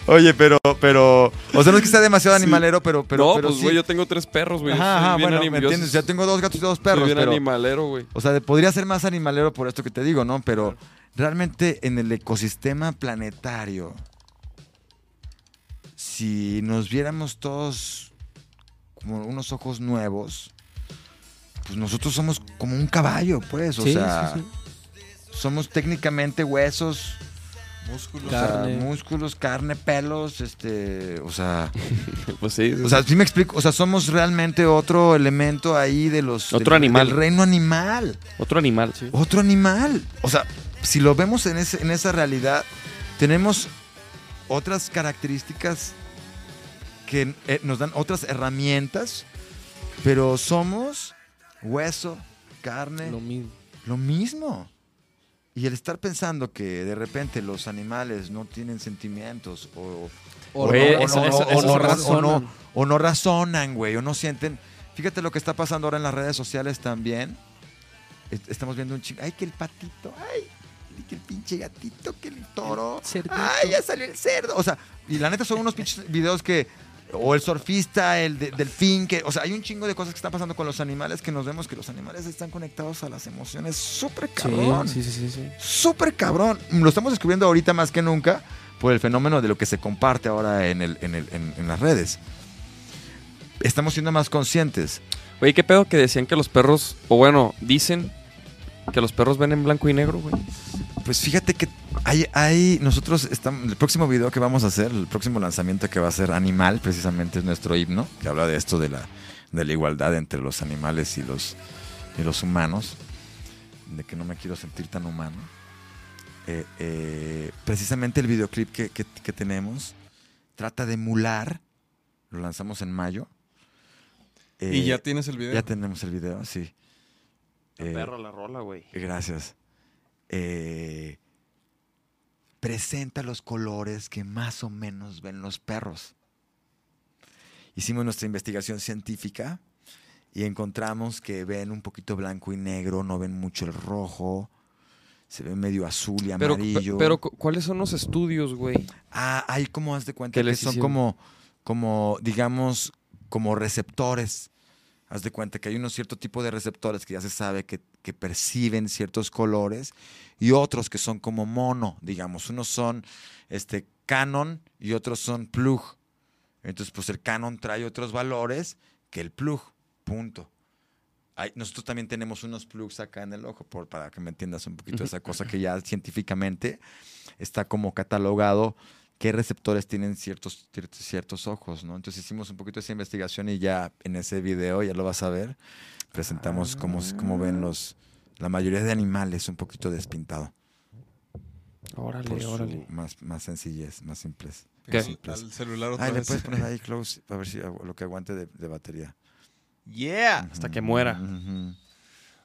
Oye, pero, pero, o sea, no es que sea demasiado Sí. animalero, pero, pero, no, pero pues, sí. güey, yo tengo tres perros, güey. Ajá, soy ajá, bien bueno, anim- ¿me yo entiendes? soy- Ya tengo dos gatos y dos soy perros, bien pero, animalero, güey. o sea, podría ser más animalero por esto que te digo, ¿no? Pero realmente en el ecosistema planetario, si nos viéramos todos como unos ojos nuevos, pues nosotros somos como un caballo, pues, o Sí, sea, sí, somos técnicamente huesos, Músculos. o sea, Carne. músculos, carne, pelos, este, o sea, <laughs> Pues sí. o sea, sí me explico, o sea, somos realmente otro elemento ahí de los Otro del- animal. del reino animal, Otro animal, sí. otro animal. O sea, si lo vemos en, ese- en esa realidad, tenemos otras características que eh, nos dan otras herramientas, pero somos hueso, carne, Lo mismo. lo mismo. Y el estar pensando que de repente los animales no tienen sentimientos o, O, no, razonan. o no razonan, güey, o no sienten. Fíjate lo que está pasando ahora en las redes sociales también. Est- Estamos viendo un chingo. Ay, que el patito, ay, que el pinche gatito, que el toro. Ay, ya salió el cerdo. O sea, y la neta son unos pinches videos que. O el surfista, el de- delfín, que. O sea, hay un chingo de cosas que están pasando con los animales que nos vemos que los animales están conectados a las emociones súper cabrón. Sí, sí, sí, sí. Súper cabrón. Lo estamos descubriendo ahorita más que nunca por el fenómeno de lo que se comparte ahora en, el, en, el- en- en las redes. Estamos siendo más conscientes. Güey, ¿qué pedo que decían que los perros, o bueno, dicen que los perros ven en blanco y negro, güey? Pues fíjate que hay, hay nosotros estamos, el próximo video que vamos a hacer, el próximo lanzamiento que va a ser Animal, precisamente es nuestro himno, que habla de esto de la, de la igualdad entre los animales y los, y los humanos, de que no me quiero sentir tan humano. Eh, eh, precisamente el videoclip que, que- que tenemos trata de emular, lo lanzamos en mayo. y Eh, ya tienes el video. ya tenemos el video, sí. Eh, Perro la rola, güey. Gracias. Eh, presenta los colores que más o menos ven los perros. Hicimos nuestra investigación científica y encontramos que ven un poquito blanco y negro, no ven mucho el rojo, se ve medio azul y amarillo. pero, cu- ¿cuáles son los estudios, güey? Ah, hay como, haz de cuenta ¿Qué que son hicieron? como, como, digamos, como receptores. Haz de cuenta que hay un cierto tipo de receptores que ya se sabe que, que perciben ciertos colores y otros que son como mono, digamos. Unos son este, Canon y otros son plug. Entonces, pues el Canon trae otros valores que el plug, punto. Hay- nosotros también tenemos unos plugs acá en el ojo, por, para que me entiendas un poquito esa cosa que ya científicamente está como catalogado qué receptores tienen ciertos, ciertos, ciertos ojos, ¿no? Entonces hicimos un poquito esa investigación y ya en ese video, ya lo vas a ver, presentamos cómo, cómo ven los, la mayoría de animales un poquito despintado. Órale, Por su órale. más, más sencillez, más simples. ¿Qué? Al- Al celular otra Ay, le vez. puedes poner ahí <laughs> close, a ver si lo que aguante de, de batería. Yeah. Hasta que muera.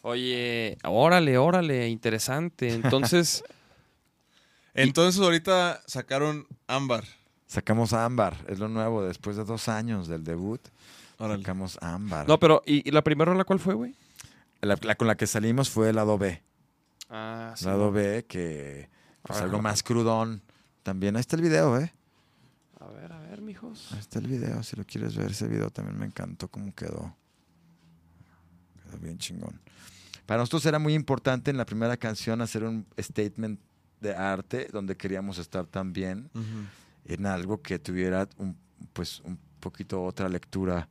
Oye, órale, órale, interesante. Entonces, <laughs> Entonces ahorita sacaron Ámbar. Sacamos Ámbar, es lo nuevo, después de dos años del debut, Órale. sacamos Ámbar. no, pero, ¿y, y la primera rola cuál fue, güey? La, la con la que salimos fue el lado B. Ah, sí. lado B, que pues ver, algo más crudón. También, ahí está el video, ¿eh? A ver, a ver, mi mijos. Ahí está el video, si lo quieres ver, ese video también me encantó cómo quedó. Quedó bien chingón. Para nosotros era muy importante en la primera canción hacer un statement de arte donde queríamos estar también en algo que tuviera un, pues un poquito otra lectura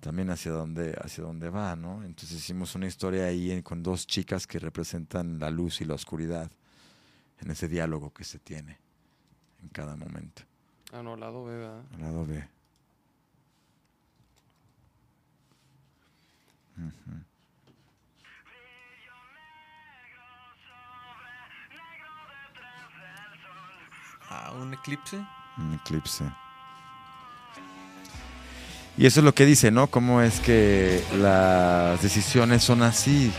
también hacia dónde hacia dónde va, ¿no? Entonces hicimos una historia ahí en- con dos chicas que representan la luz y la oscuridad en ese diálogo que se tiene en cada momento. Ah, no, lado B, ¿verdad? Al lado B. Ujú. Ah, un eclipse. Un eclipse. Y eso es lo que dice, ¿no? Cómo es que las decisiones son así.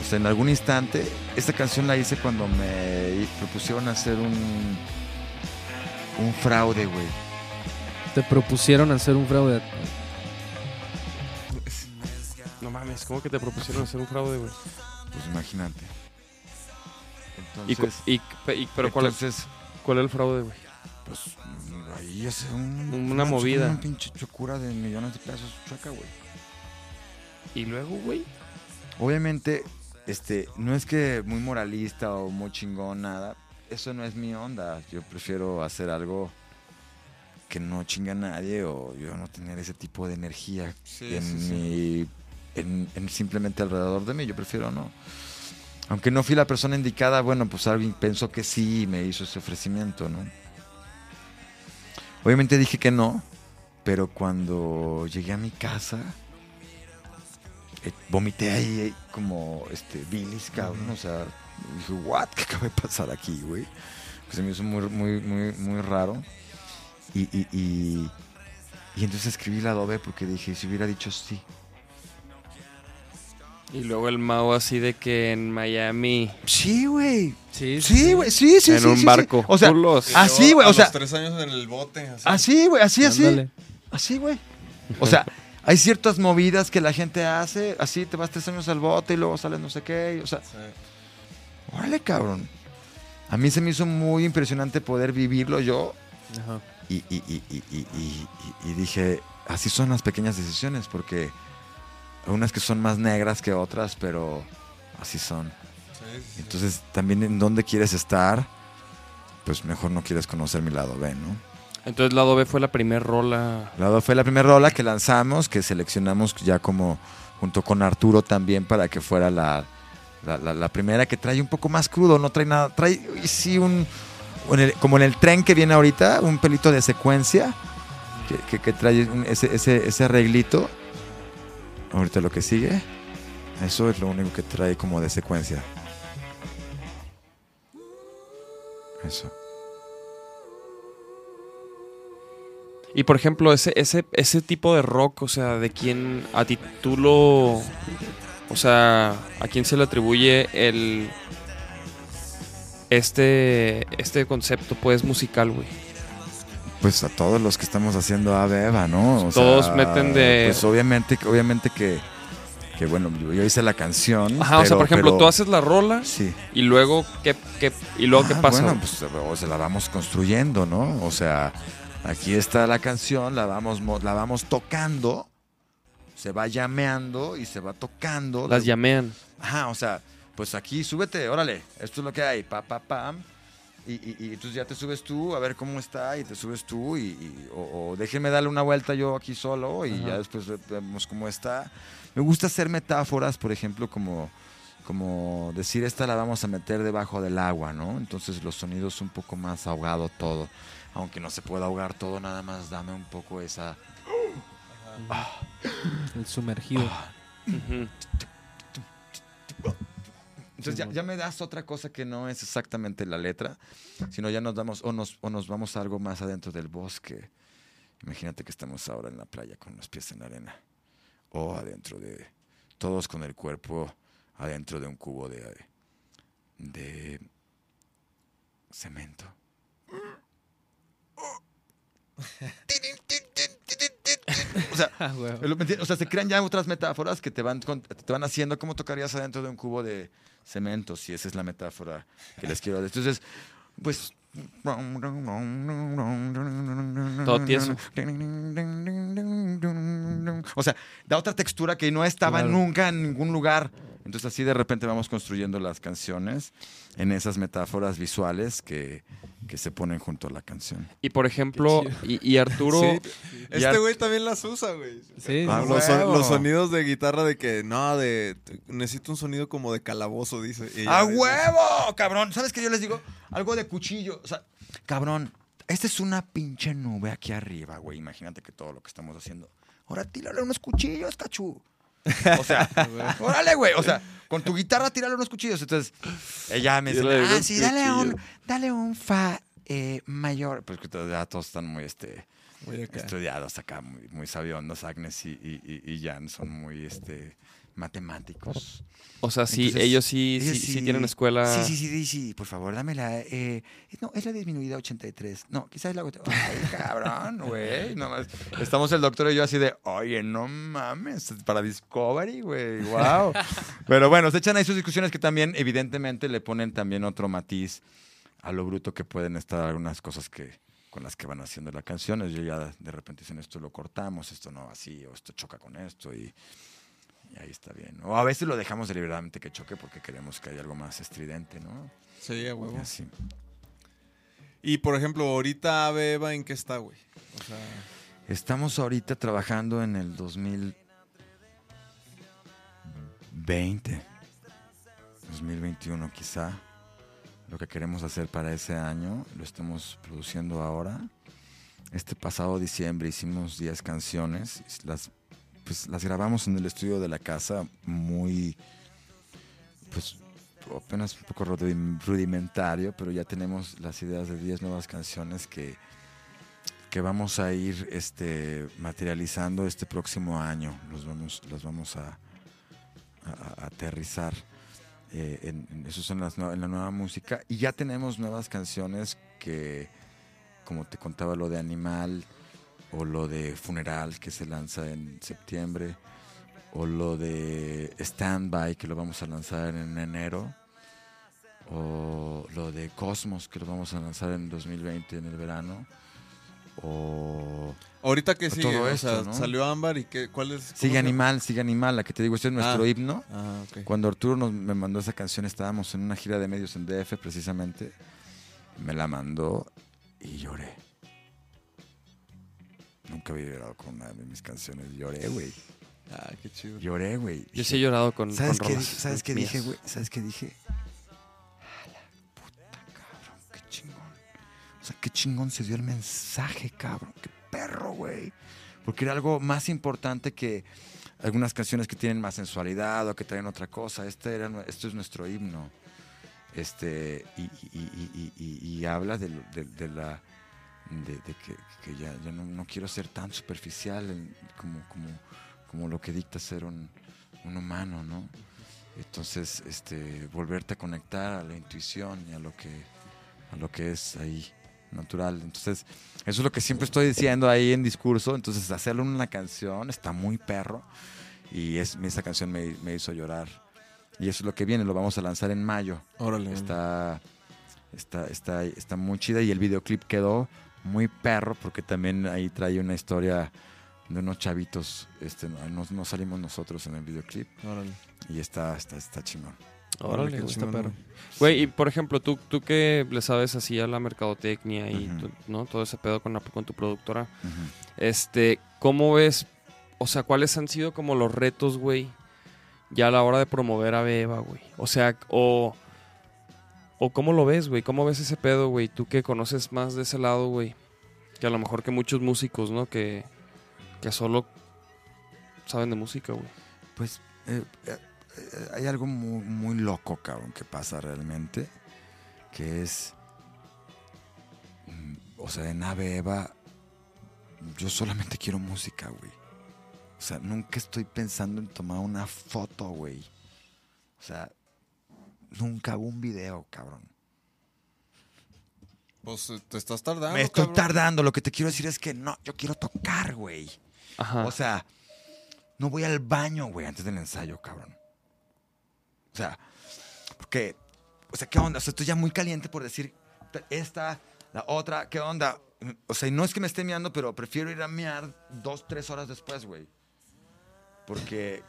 O sea, en algún instante, esta canción la hice cuando me propusieron hacer un, un fraude, güey. Te propusieron hacer un fraude. No mames, ¿cómo que te propusieron hacer un fraude, güey? Pues imagínate. Entonces, y- y- pero ¿cuál, es, entonces, ¿cuál es el fraude, güey? pues ahí es un, Una movida. Una pinche chocura de millones de pesos chueca, güey. Y luego, güey. Obviamente, este, no es que muy moralista o muy chingón, nada. Eso no es mi onda. Yo prefiero hacer algo que no chinga a nadie o yo no tener ese tipo de energía Sí, en sí, sí. mi. En, en simplemente alrededor de mí. Yo prefiero no. Aunque no fui la persona indicada, bueno, pues alguien pensó que sí y me hizo ese ofrecimiento, ¿no? Obviamente dije que no, pero cuando llegué a mi casa, eh, vomité ahí eh, como este bilis, cabrón. O sea, dije, ¿what? ¿Qué acaba de pasar aquí, güey? Que se me hizo muy, muy, muy, muy raro. Y, y, y, y entonces escribí la doble porque dije, si hubiera dicho sí. Y luego el Mao así de que en Miami, Sí, güey. Sí, Sí, güey. Sí, sí, en sí, un sí, sí. barco. O sea, culos. Ah, güey, o sea- los tres años en el bote. Así. así, güey, así, así. Ándale. Así, güey. O sea, <laughs> hay ciertas movidas que la gente hace. Así te vas tres años al bote y luego sales no sé qué. O sea, Sí. órale, cabrón. A mí se me hizo muy impresionante poder vivirlo yo. Ajá. Y, y- y- y- y- y- y- y dije, así son las pequeñas decisiones, porque unas que son más negras que otras, pero así son. Sí, sí. Entonces, también en dónde quieres estar, pues mejor no quieres conocer mi lado B, ¿no? Entonces lado B fue la primer rola. Lado fue la primera rola que lanzamos, que seleccionamos ya como junto con Arturo también para que fuera la, la, la- la primera que trae un poco más crudo, no trae nada, trae sí un, en el- como en el tren que viene ahorita, un pelito de secuencia que, que- que trae un- ese, ese, ese arreglito. Ahorita lo que sigue, eso es lo único que trae como de secuencia. Eso. Y por ejemplo, ese, ese, ese tipo de rock, o sea, de quién a ti. O sea, ¿a quién se le atribuye el. Este. Este concepto, pues, musical, güey? Pues a todos los que estamos haciendo Ave Eva, ¿no? O Todos meten de- Pues obviamente, obviamente que, que bueno, yo, hice la canción. Ajá, o sea, por ejemplo, pero- tú haces la rola Sí. y luego, ¿qué, qué, y luego qué Ah, pasa? Bueno, pues o sea, la vamos construyendo, ¿no? O sea, aquí está la canción, la vamos, mo- la vamos tocando, se va llameando y se va tocando. Las llamean. Ajá, o sea, pues aquí súbete, órale, esto es lo que hay, pa, pa, pam. Y, y, y entonces ya te subes tú a ver cómo está y te subes tú y, y- o, o déjenme darle una vuelta yo aquí solo y Ajá. ya después ve- vemos cómo está. Me gusta hacer metáforas, por ejemplo, como, como decir esta la vamos a meter debajo del agua, ¿no? Entonces los sonidos un poco más ahogado todo. Aunque no se pueda ahogar todo, nada más dame un poco esa... El sumergido. Ujú. Entonces ya, ya me das otra cosa que no es exactamente la letra, sino ya nos damos o nos, o nos vamos a algo más adentro del bosque. Imagínate que estamos ahora en la playa con los pies en la arena. O adentro de... Todos con el cuerpo adentro de un cubo de... de cemento. O sea, <laughs> Ah. O sea, se crean ya otras metáforas que te van, te van haciendo cómo tocarías adentro de un cubo de cemento, si esa es la metáfora que les quiero dar. Entonces, pues Todo tieso. O sea, da otra textura que no estaba Claro. nunca en ningún lugar. Entonces así de repente vamos construyendo las canciones en esas metáforas visuales que, que se ponen junto a la canción. Y por ejemplo, y, y Arturo, Sí. Este güey también las usa, güey. Sí, Ah, los, son- huevo. los sonidos de guitarra de que, no, de, necesito un sonido como de calabozo, dice. Y ¡A ya- huevo! Cabrón, ¿sabes qué yo les digo? Algo de cuchillo. O sea, cabrón, esta es una pinche nube aquí arriba, güey. Imagínate que todo lo que estamos haciendo. Ahora tírale unos cuchillos, cachú. O sea, <laughs> órale, güey. O sea, con tu guitarra tírale unos cuchillos. Entonces, ella me dice, ah, sí, dale un, cuchillos". dale un fa eh, mayor. Pues que todos- ya todos están muy, este, Muy acá. estudiados acá, muy, muy sabiondos. Agnes y, y, y- y Jan son muy, este, matemáticos. o sea, sí, Entonces, ellos sí, ellos sí, sí tienen escuela. Sí, sí, sí, sí, sí, por favor, dámela. Eh, no, es la disminuida 83. No, quizás es la... Ay, <laughs> cabrón, güey. No más. Estamos el doctor y yo así de, oye, no mames, para Discovery, güey, wow. <laughs> Pero bueno, se echan ahí sus discusiones que también, evidentemente, le ponen también otro matiz a lo bruto que pueden estar algunas cosas que con las que van haciendo la canción. Ellos ya de repente dicen, esto lo cortamos, esto no así, o esto choca con esto, y, y ahí está bien. O a veces lo dejamos deliberadamente que choque porque queremos que haya algo más estridente, ¿no? Sí, a huevo. Y así. Y por ejemplo, ahorita Eva, ¿en qué está, güey? O sea, Estamos ahorita trabajando en el 2020, 2021 quizá. Lo que queremos hacer para ese año lo estamos produciendo ahora. Este pasado diciembre hicimos 10 canciones. Las, pues, las grabamos en el estudio de la casa muy, pues apenas un poco rudi- rudimentario, pero ya tenemos las ideas de 10 nuevas canciones que, que vamos a ir este, materializando este próximo año. Los vamos, las vamos a, a- aterrizar. eh, en, eso son las, en la nueva música. Y ya tenemos nuevas canciones que, como te contaba, lo de Animal o lo de Funeral, que se lanza en septiembre, o lo de Standby, que lo vamos a lanzar en enero, o lo de Cosmos, que lo vamos a lanzar en 2020, en el verano, o... ahorita que Todo o sea, ¿no? salió Ámbar y qué, ¿cuál es? Sigue Animal, Sigue Animal, la que te digo, este es nuestro Ah. himno. Ah. Cuando Arturo nos, me mandó esa canción, estábamos en una gira de medios en DF precisamente. Me la mandó y lloré. Nunca había llorado con una de mis canciones. Lloré, güey. Ah, qué chido. Lloré, güey. Yo sí he llorado con. ¿Sabes con qué? ¿Sabes qué dije, güey? ¿Sabes qué dije? A la puta, cabrón. Qué chingón. O sea, qué chingón se dio el mensaje, cabrón. Qué perro, güey. Porque era algo más importante que algunas canciones que tienen más sensualidad o que traen otra cosa. Este era, esto es nuestro himno. Este, y, y- y- y- y- y habla de, de- de la de, de que, que ya, ya no, no quiero ser tan superficial en- como, como, como lo que dicta ser un, un humano, ¿no? Entonces, este, volverte a conectar a la intuición y a lo que, a lo que es ahí natural. Entonces, eso es lo que siempre estoy diciendo ahí en discurso. Entonces, hacerlo en una canción está muy perro. Y es, esa canción me, me hizo llorar. Y eso es lo que viene, lo vamos a lanzar en mayo. Órale. Está, está, está, está muy chida y el videoclip quedó muy perro porque también ahí trae una historia de unos chavitos. Este, no, no salimos nosotros en el videoclip Órale. y está, está, está chingón. Órale, está perro. güey. Y por ejemplo, tú, tú que le sabes así a la mercadotecnia y tú- ¿no? todo ese pedo con, la- con tu productora, este, ¿cómo ves? O sea, ¿cuáles han sido como los retos, güey, ya a la hora de promover a Beba, güey? O sea, o, o ¿cómo lo ves, güey? ¿Cómo ves ese pedo, güey? Tú que conoces más de ese lado, güey, que a lo mejor que muchos músicos, ¿no? Que, que solo saben de música, güey. Pues eh, eh, hay algo muy, muy loco, cabrón, que pasa realmente, que es, mm, o sea, en Ave Eva, yo solamente quiero música, güey. O sea, nunca estoy pensando en tomar una foto, güey. O sea, nunca hago un video, cabrón. Pues eh, te estás tardando. Me estoy cabrón. tardando, lo que te quiero decir es que no, yo quiero tocar, güey. Ajá. O sea, no voy al baño, güey, antes del ensayo, cabrón. O sea, porque, o sea, ¿qué onda? O sea, estoy ya muy caliente por decir, esta, la otra, ¿qué onda? O sea, y no es que me esté meando, pero prefiero ir a mear dos, tres horas después, güey. Porque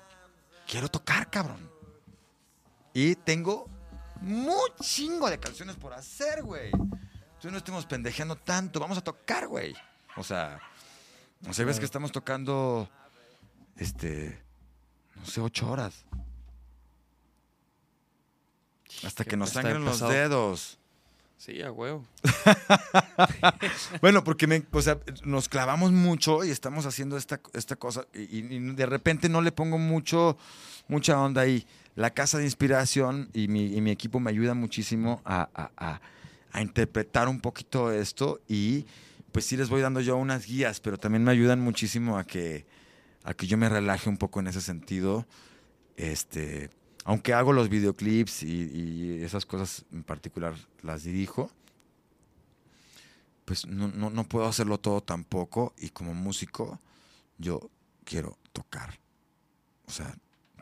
quiero tocar, cabrón. Y tengo un chingo de canciones por hacer, güey. Entonces no estemos pendejeando tanto. Vamos a tocar, güey. O sea, o sea, ves que estamos tocando, este, no sé, ocho horas. Hasta que nos sangren los dedos. Sí, a huevo. <laughs> Bueno, porque me, o sea, nos clavamos mucho y estamos haciendo esta, esta cosa y, y de repente no le pongo mucho, mucha onda ahí. La casa de inspiración y mi, equipo me ayuda muchísimo a interpretar un poquito esto y pues sí les voy dando yo unas guías, pero también me ayudan muchísimo a que, a que yo me relaje un poco en ese sentido. Este, aunque hago los videoclips y, y esas cosas en particular las dirijo, pues no, no, no puedo hacerlo todo tampoco y como músico yo quiero tocar. O sea,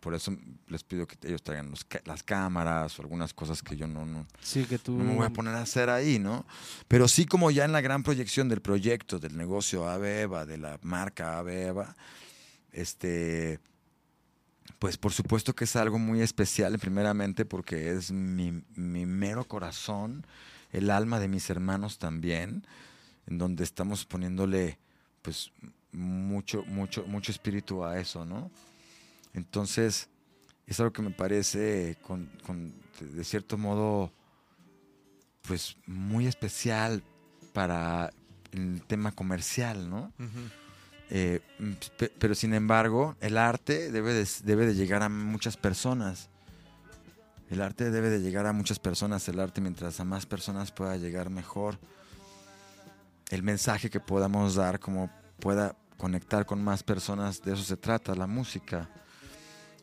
por eso les pido que ellos traigan los las cámaras o algunas cosas que yo no, no, Sí, que tú. no me voy a poner a hacer ahí, ¿no? Pero sí como ya en la gran proyección del proyecto, del negocio Aveva, de la marca Aveva, este, pues por supuesto que es algo muy especial, primeramente porque es mi, mi mero corazón, el alma de mis hermanos también, en donde estamos poniéndole pues mucho, mucho, mucho espíritu a eso, ¿no? Entonces, es algo que me parece con, con- de- cierto modo pues muy especial para el tema comercial, ¿no? Eh, pe- pero sin embargo, el arte debe de, debe de llegar a muchas personas. El arte debe de llegar a muchas personas. El arte, mientras a más personas pueda llegar mejor, el mensaje que podamos dar, como pueda conectar con más personas, de eso se trata la música.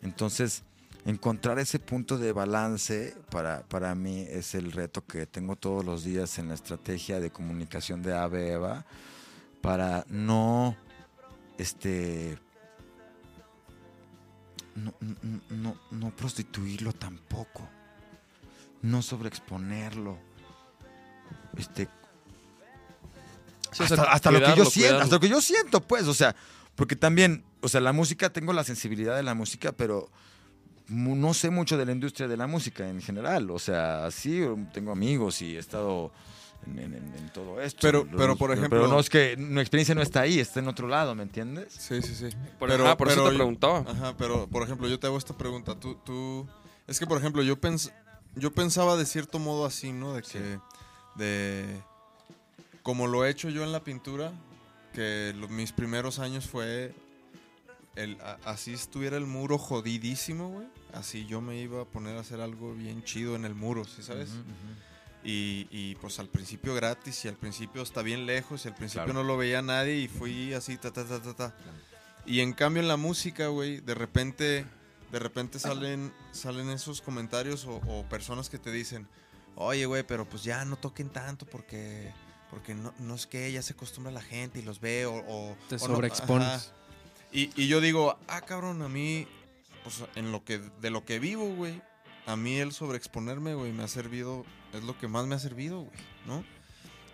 Entonces, encontrar ese punto de balance para, para mí es el reto que tengo todos los días en la estrategia de comunicación de Ave Eva para no este no, no, no, no prostituirlo tampoco no sobreexponerlo este Sí, o sea, hasta, hasta lo que yo siento cuidarlo. hasta lo que yo siento pues o sea porque también o sea la música tengo la sensibilidad de la música pero no sé mucho de la industria de la música en general o sea sí tengo amigos y he estado en, en- en- en todo esto Pero- pero, por pero ejemplo- no es que mi experiencia no está ahí está en otro lado ¿me entiendes? Sí, sí, sí. Por, ajá, por eso te preguntaba. Ajá, pero por ejemplo, yo te hago esta pregunta. Tú, tú, es que por ejemplo, yo pens, yo pensaba de cierto modo así, ¿no? De que, de, como lo he hecho yo en la pintura, que lo- mis primeros años fue, el, así estuviera el muro jodidísimo, güey. Así yo me iba a poner a hacer algo bien chido en el muro, ¿sí sabes? Y, y, pues al principio gratis y al principio está bien lejos y al principio Claro. no lo veía nadie y fui así, ta, ta, ta, ta, ta. Y en cambio en la música, güey, de repente, de repente salen, salen esos comentarios o, o personas que te dicen, oye, güey, pero pues ya no toquen tanto porque, porque no, no es que ya se acostumbra la gente y los ve o... o- Te o no- sobreexpones. ajá. Y, y yo digo, ah, cabrón, a mí, pues en lo que, de lo que vivo, güey, a mí el sobreexponerme, güey, me ha servido, es lo que más me ha servido, güey, ¿no?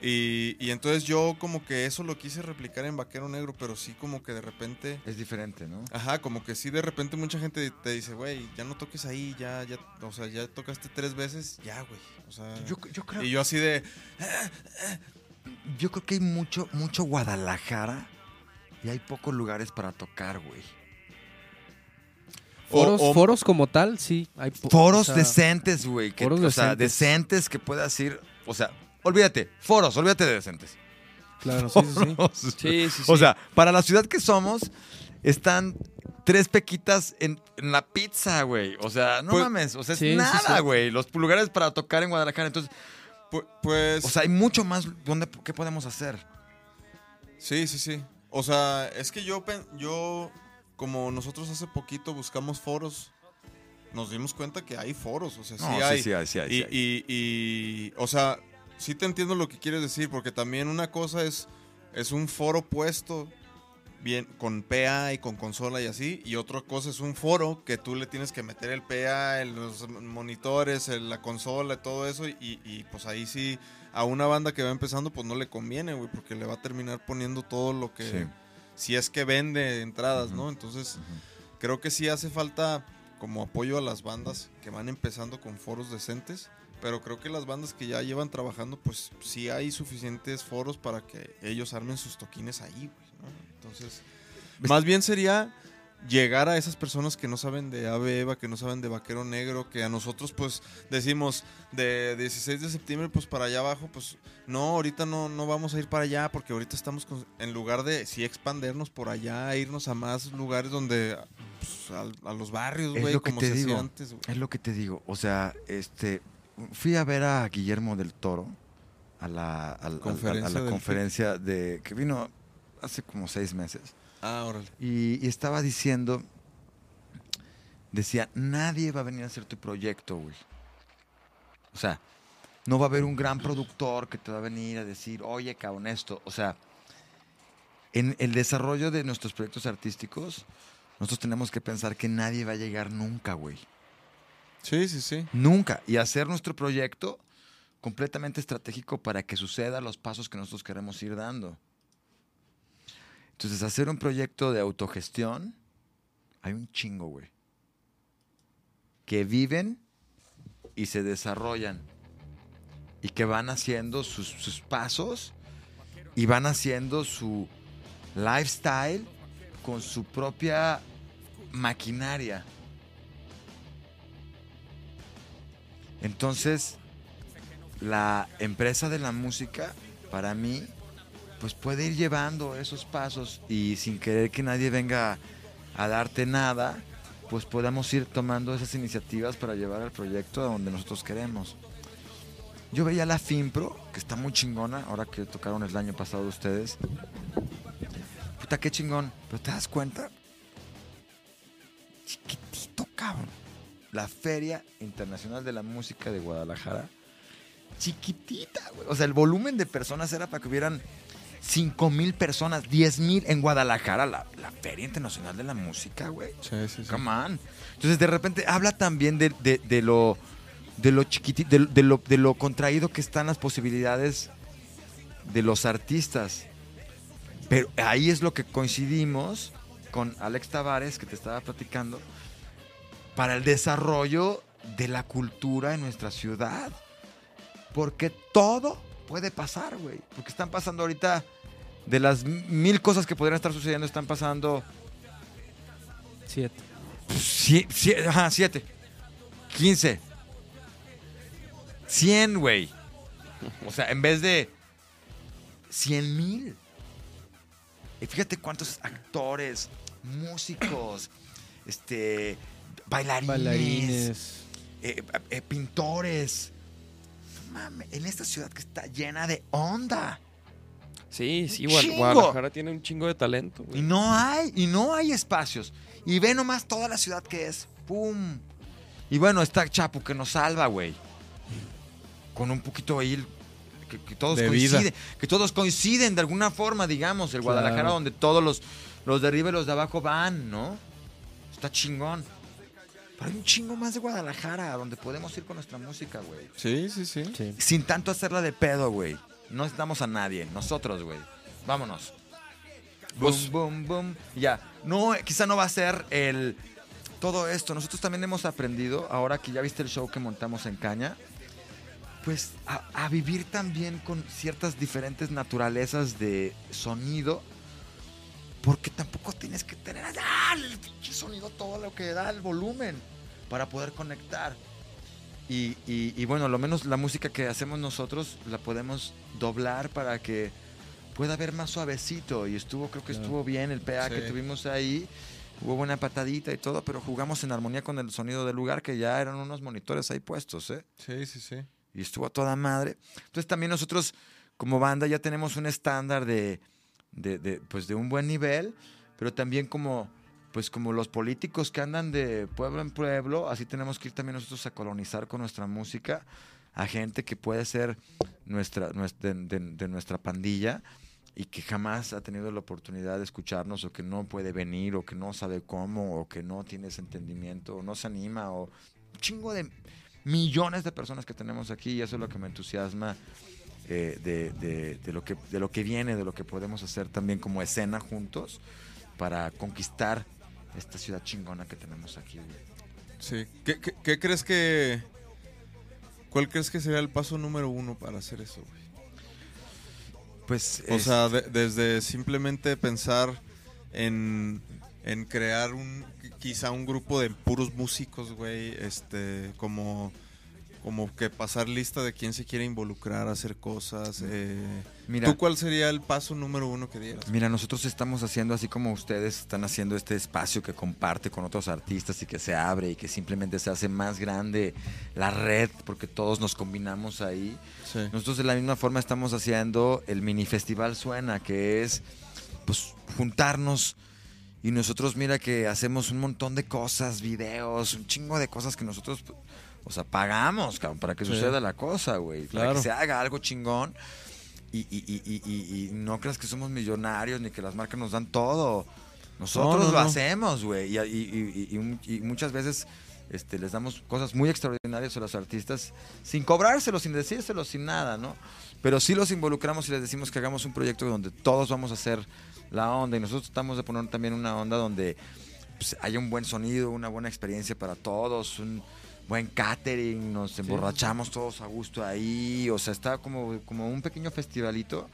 Y, y entonces yo como que eso lo quise replicar en Vaquero Negro, pero sí como que de repente, es diferente ¿no? ajá, como que sí de repente mucha gente te dice, güey, ya no toques ahí, ya, ya, o sea, ya tocaste tres veces, ya, güey, o sea... yo, yo creo y yo así de, Yo creo que hay mucho, mucho Guadalajara y hay pocos lugares para tocar, güey. Foros, o- foros como tal, sí. Hay Foros o sea, decentes, güey. que- foros O sea, decentes. decentes que puedas ir. O sea, olvídate, foros, olvídate de decentes. Claro, sí, sí, sí. Foros. Sí, sí, sí. O sea, para la ciudad que somos, están tres pequitas en, en la pizza, güey. O sea, no Pues- mames. O sea, es nada, sí. güey. Los lugares para tocar en Guadalajara. Entonces, pu- pues... o sea, hay mucho más. ¿dónde, ¿Qué podemos hacer? Sí, sí, sí. O sea, es que yo, yo, como nosotros hace poquito buscamos foros, nos dimos cuenta que hay foros, o sea, sí No, hay. sí, sí hay, sí hay, y, hay. y- y, o sea, sí te entiendo lo que quieres decir, porque también una cosa es, es un foro puesto bien con PA y con consola y así, y otra cosa es un foro que tú le tienes que meter el PA, los monitores, la consola, todo eso, y, y, pues ahí sí a una banda que va empezando, pues no le conviene, güey, porque le va a terminar poniendo todo lo que. Sí. Si es que vende entradas. ¿no? Entonces, creo que sí hace falta como apoyo a las bandas que van empezando con foros decentes. Pero creo que las bandas que ya llevan trabajando, pues sí hay suficientes foros para que ellos armen sus toquines ahí, güey, ¿no? Entonces, más bien sería llegar a esas personas que no saben de Ave Eva, que no saben de Vaquero Negro, que a nosotros pues decimos de 16 de septiembre pues para allá abajo, pues no, ahorita no, no vamos a ir para allá porque ahorita estamos con- en lugar de sí expandernos por allá, irnos a más lugares donde pues, al- a, los barrios, güey, lo que como te se hacía digo. antes, güey. Es lo que te digo. O sea, este, fui a ver a Guillermo del Toro a la, Conferencia a la conferencia de que vino hace como seis meses. Ah, órale. Y, y estaba diciendo, decía, nadie va a venir a hacer tu proyecto, güey. O sea, no va a haber un gran productor que te va a venir a decir, oye, cabrón, esto. O sea, en el desarrollo de nuestros proyectos artísticos, nosotros tenemos que pensar que nadie va a llegar nunca, güey. Sí, sí, sí. Nunca. Y hacer nuestro proyecto completamente estratégico para que suceda los pasos que nosotros queremos ir dando. Entonces, hacer un proyecto de autogestión, hay un chingo, güey. Que viven y se desarrollan. Y que van haciendo sus, sus pasos y van haciendo su lifestyle con su propia maquinaria. Entonces, la empresa de la música, para mí, pues puede ir llevando esos pasos y sin querer que nadie venga a darte nada, pues podamos ir tomando esas iniciativas para llevar el proyecto a donde nosotros queremos. Yo veía la FIMPRO, que está muy chingona, ahora que tocaron el año pasado ustedes. Puta, qué chingón. Pero te das cuenta, chiquitito, cabrón. La Feria Internacional de la Música de Guadalajara, chiquitita, güey. O sea, el volumen de personas era para que hubieran 5 mil personas, 10 mil en Guadalajara, la, la Feria Internacional de la Música, güey. Sí, sí, sí. Come on. Entonces, de repente, habla también de, de- de lo de lo chiquitito, de, de lo, de lo contraído que están las posibilidades de los artistas. Pero ahí es lo que coincidimos con Alex Tavares, que te estaba platicando, para el desarrollo de la cultura en nuestra ciudad. Porque todo puede pasar, güey. Porque están pasando ahorita, de las mil cosas que podrían estar sucediendo, están pasando Siete. Sie- sie- ajá, siete. 15. 100, güey. O sea, en vez de 100 mil. Y fíjate cuántos actores, músicos, este, bailarines, Bailarines. eh, eh, pintores. No mames, en esta ciudad que está llena de onda. Sí, sí. Guadalajara tiene un chingo de talento, Y güey. no hay, y no hay espacios. Y ve nomás toda la ciudad que es. ¡Pum! Y bueno, está Chapo que nos salva, güey. Con un poquito ahí que, que todos De vida. coinciden. Que todos coinciden de alguna forma, digamos. El Guadalajara Claro. donde todos los, los de arriba y los de abajo van, ¿no? Está chingón. Pero hay un chingo más de Guadalajara donde podemos ir con nuestra música, güey. Sí, sí, sí. Sí. Sin tanto hacerla de pedo, güey. No necesitamos a nadie. Nosotros, güey. Vámonos. Boom, boom, boom. Ya. No, eh, quizá no va a ser el. Todo esto. Nosotros también hemos aprendido, ahora que ya viste el show que montamos en Caña, pues a, a vivir también con ciertas diferentes naturalezas de sonido. Porque tampoco tienes que tener ¡ah! el sonido todo lo que da el volumen para poder conectar. Y, y- y bueno, lo menos la música que hacemos nosotros la podemos doblar para que pueda haber más suavecito. Y estuvo, creo que Claro. estuvo bien el PA que tuvimos ahí. Hubo buena patadita y todo, pero jugamos en armonía con el sonido del lugar, que ya eran unos monitores ahí puestos, ¿eh? Sí, sí, sí. y estuvo a toda madre. Entonces también nosotros como banda ya tenemos un estándar de, de, de, pues de un buen nivel, pero también como pues como los políticos que andan de pueblo en pueblo, así tenemos que ir también nosotros a colonizar con nuestra música a gente que puede ser nuestra, nuestra de, nuestra pandilla y que jamás ha tenido la oportunidad de escucharnos o que no puede venir o que no sabe cómo o que no tiene ese entendimiento o no se anima o chingo de millones de personas que tenemos aquí y eso es lo que me entusiasma eh, de- de lo que, de lo que viene, de lo que podemos hacer también como escena juntos para conquistar esta ciudad chingona que tenemos aquí. güey. Sí. ¿Qué, qué- qué crees que... ¿Cuál crees que sería el paso número uno para hacer eso, güey? Pues, O es- sea, de- desde simplemente pensar en, en crear un quizá un grupo de puros músicos, güey, este, como como que pasar lista de quién se quiere involucrar, hacer cosas. eh, mira, ¿Tú cuál sería el paso número uno que dieras? Mira, nosotros estamos haciendo así como ustedes están haciendo este espacio que comparte con otros artistas y que se abre y que simplemente se hace más grande la red porque todos nos combinamos ahí. Sí. Nosotros de la misma forma estamos haciendo el mini festival Suena, que es pues juntarnos y nosotros mira que hacemos un montón de cosas, videos, un chingo de cosas que nosotros o sea, pagamos, cabrón, para que Sí. suceda la cosa, güey, para que se haga algo chingón. Y, y- y- y- y- y no creas que somos millonarios ni que las marcas nos dan todo. Nosotros No, no, lo no. hacemos, güey. Y, y- y- y- y muchas veces este, les damos cosas muy extraordinarias a los artistas sin cobrárselos, sin decírselos, sin nada, ¿no? Pero sí los involucramos y les decimos que hagamos un proyecto donde todos vamos a hacer la onda y nosotros tratamos de poner también una onda donde pues, haya un buen sonido, una buena experiencia para todos, un buen catering, nos emborrachamos todos a gusto ahí, o sea, está como, como un pequeño festivalito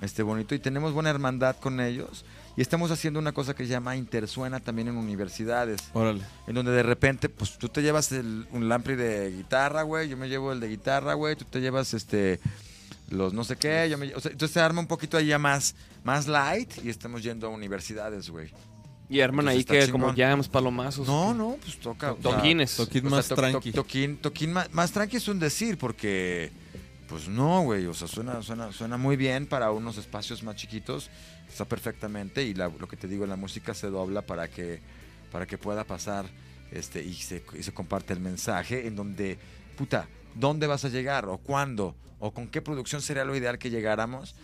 este bonito y tenemos buena hermandad con ellos y estamos haciendo una cosa que se llama Intersuena también en universidades Órale. en donde de repente, pues tú te llevas el, un lampri de guitarra, güey, yo me llevo el de guitarra, güey, tú te llevas este los no sé qué, yo me, o sea, entonces se arma un poquito ahí ya más, más light y estamos yendo a universidades, güey. Y arman Entonces ahí que chingón. como jams, palomazos. No, no, pues toca. Toquines. Toquín o sea, más to- tranqui. to- toquín, toquín más, más tranqui es un decir, porque, pues no, güey, o sea, suena, suena, suena muy bien para unos espacios más chiquitos, está perfectamente, y la- lo que te digo, la música se dobla para que, para que pueda pasar este, y, se, y se comparte el mensaje, en donde, puta, ¿dónde vas a llegar? ¿O cuándo? ¿O con qué producción sería lo ideal que llegáramos?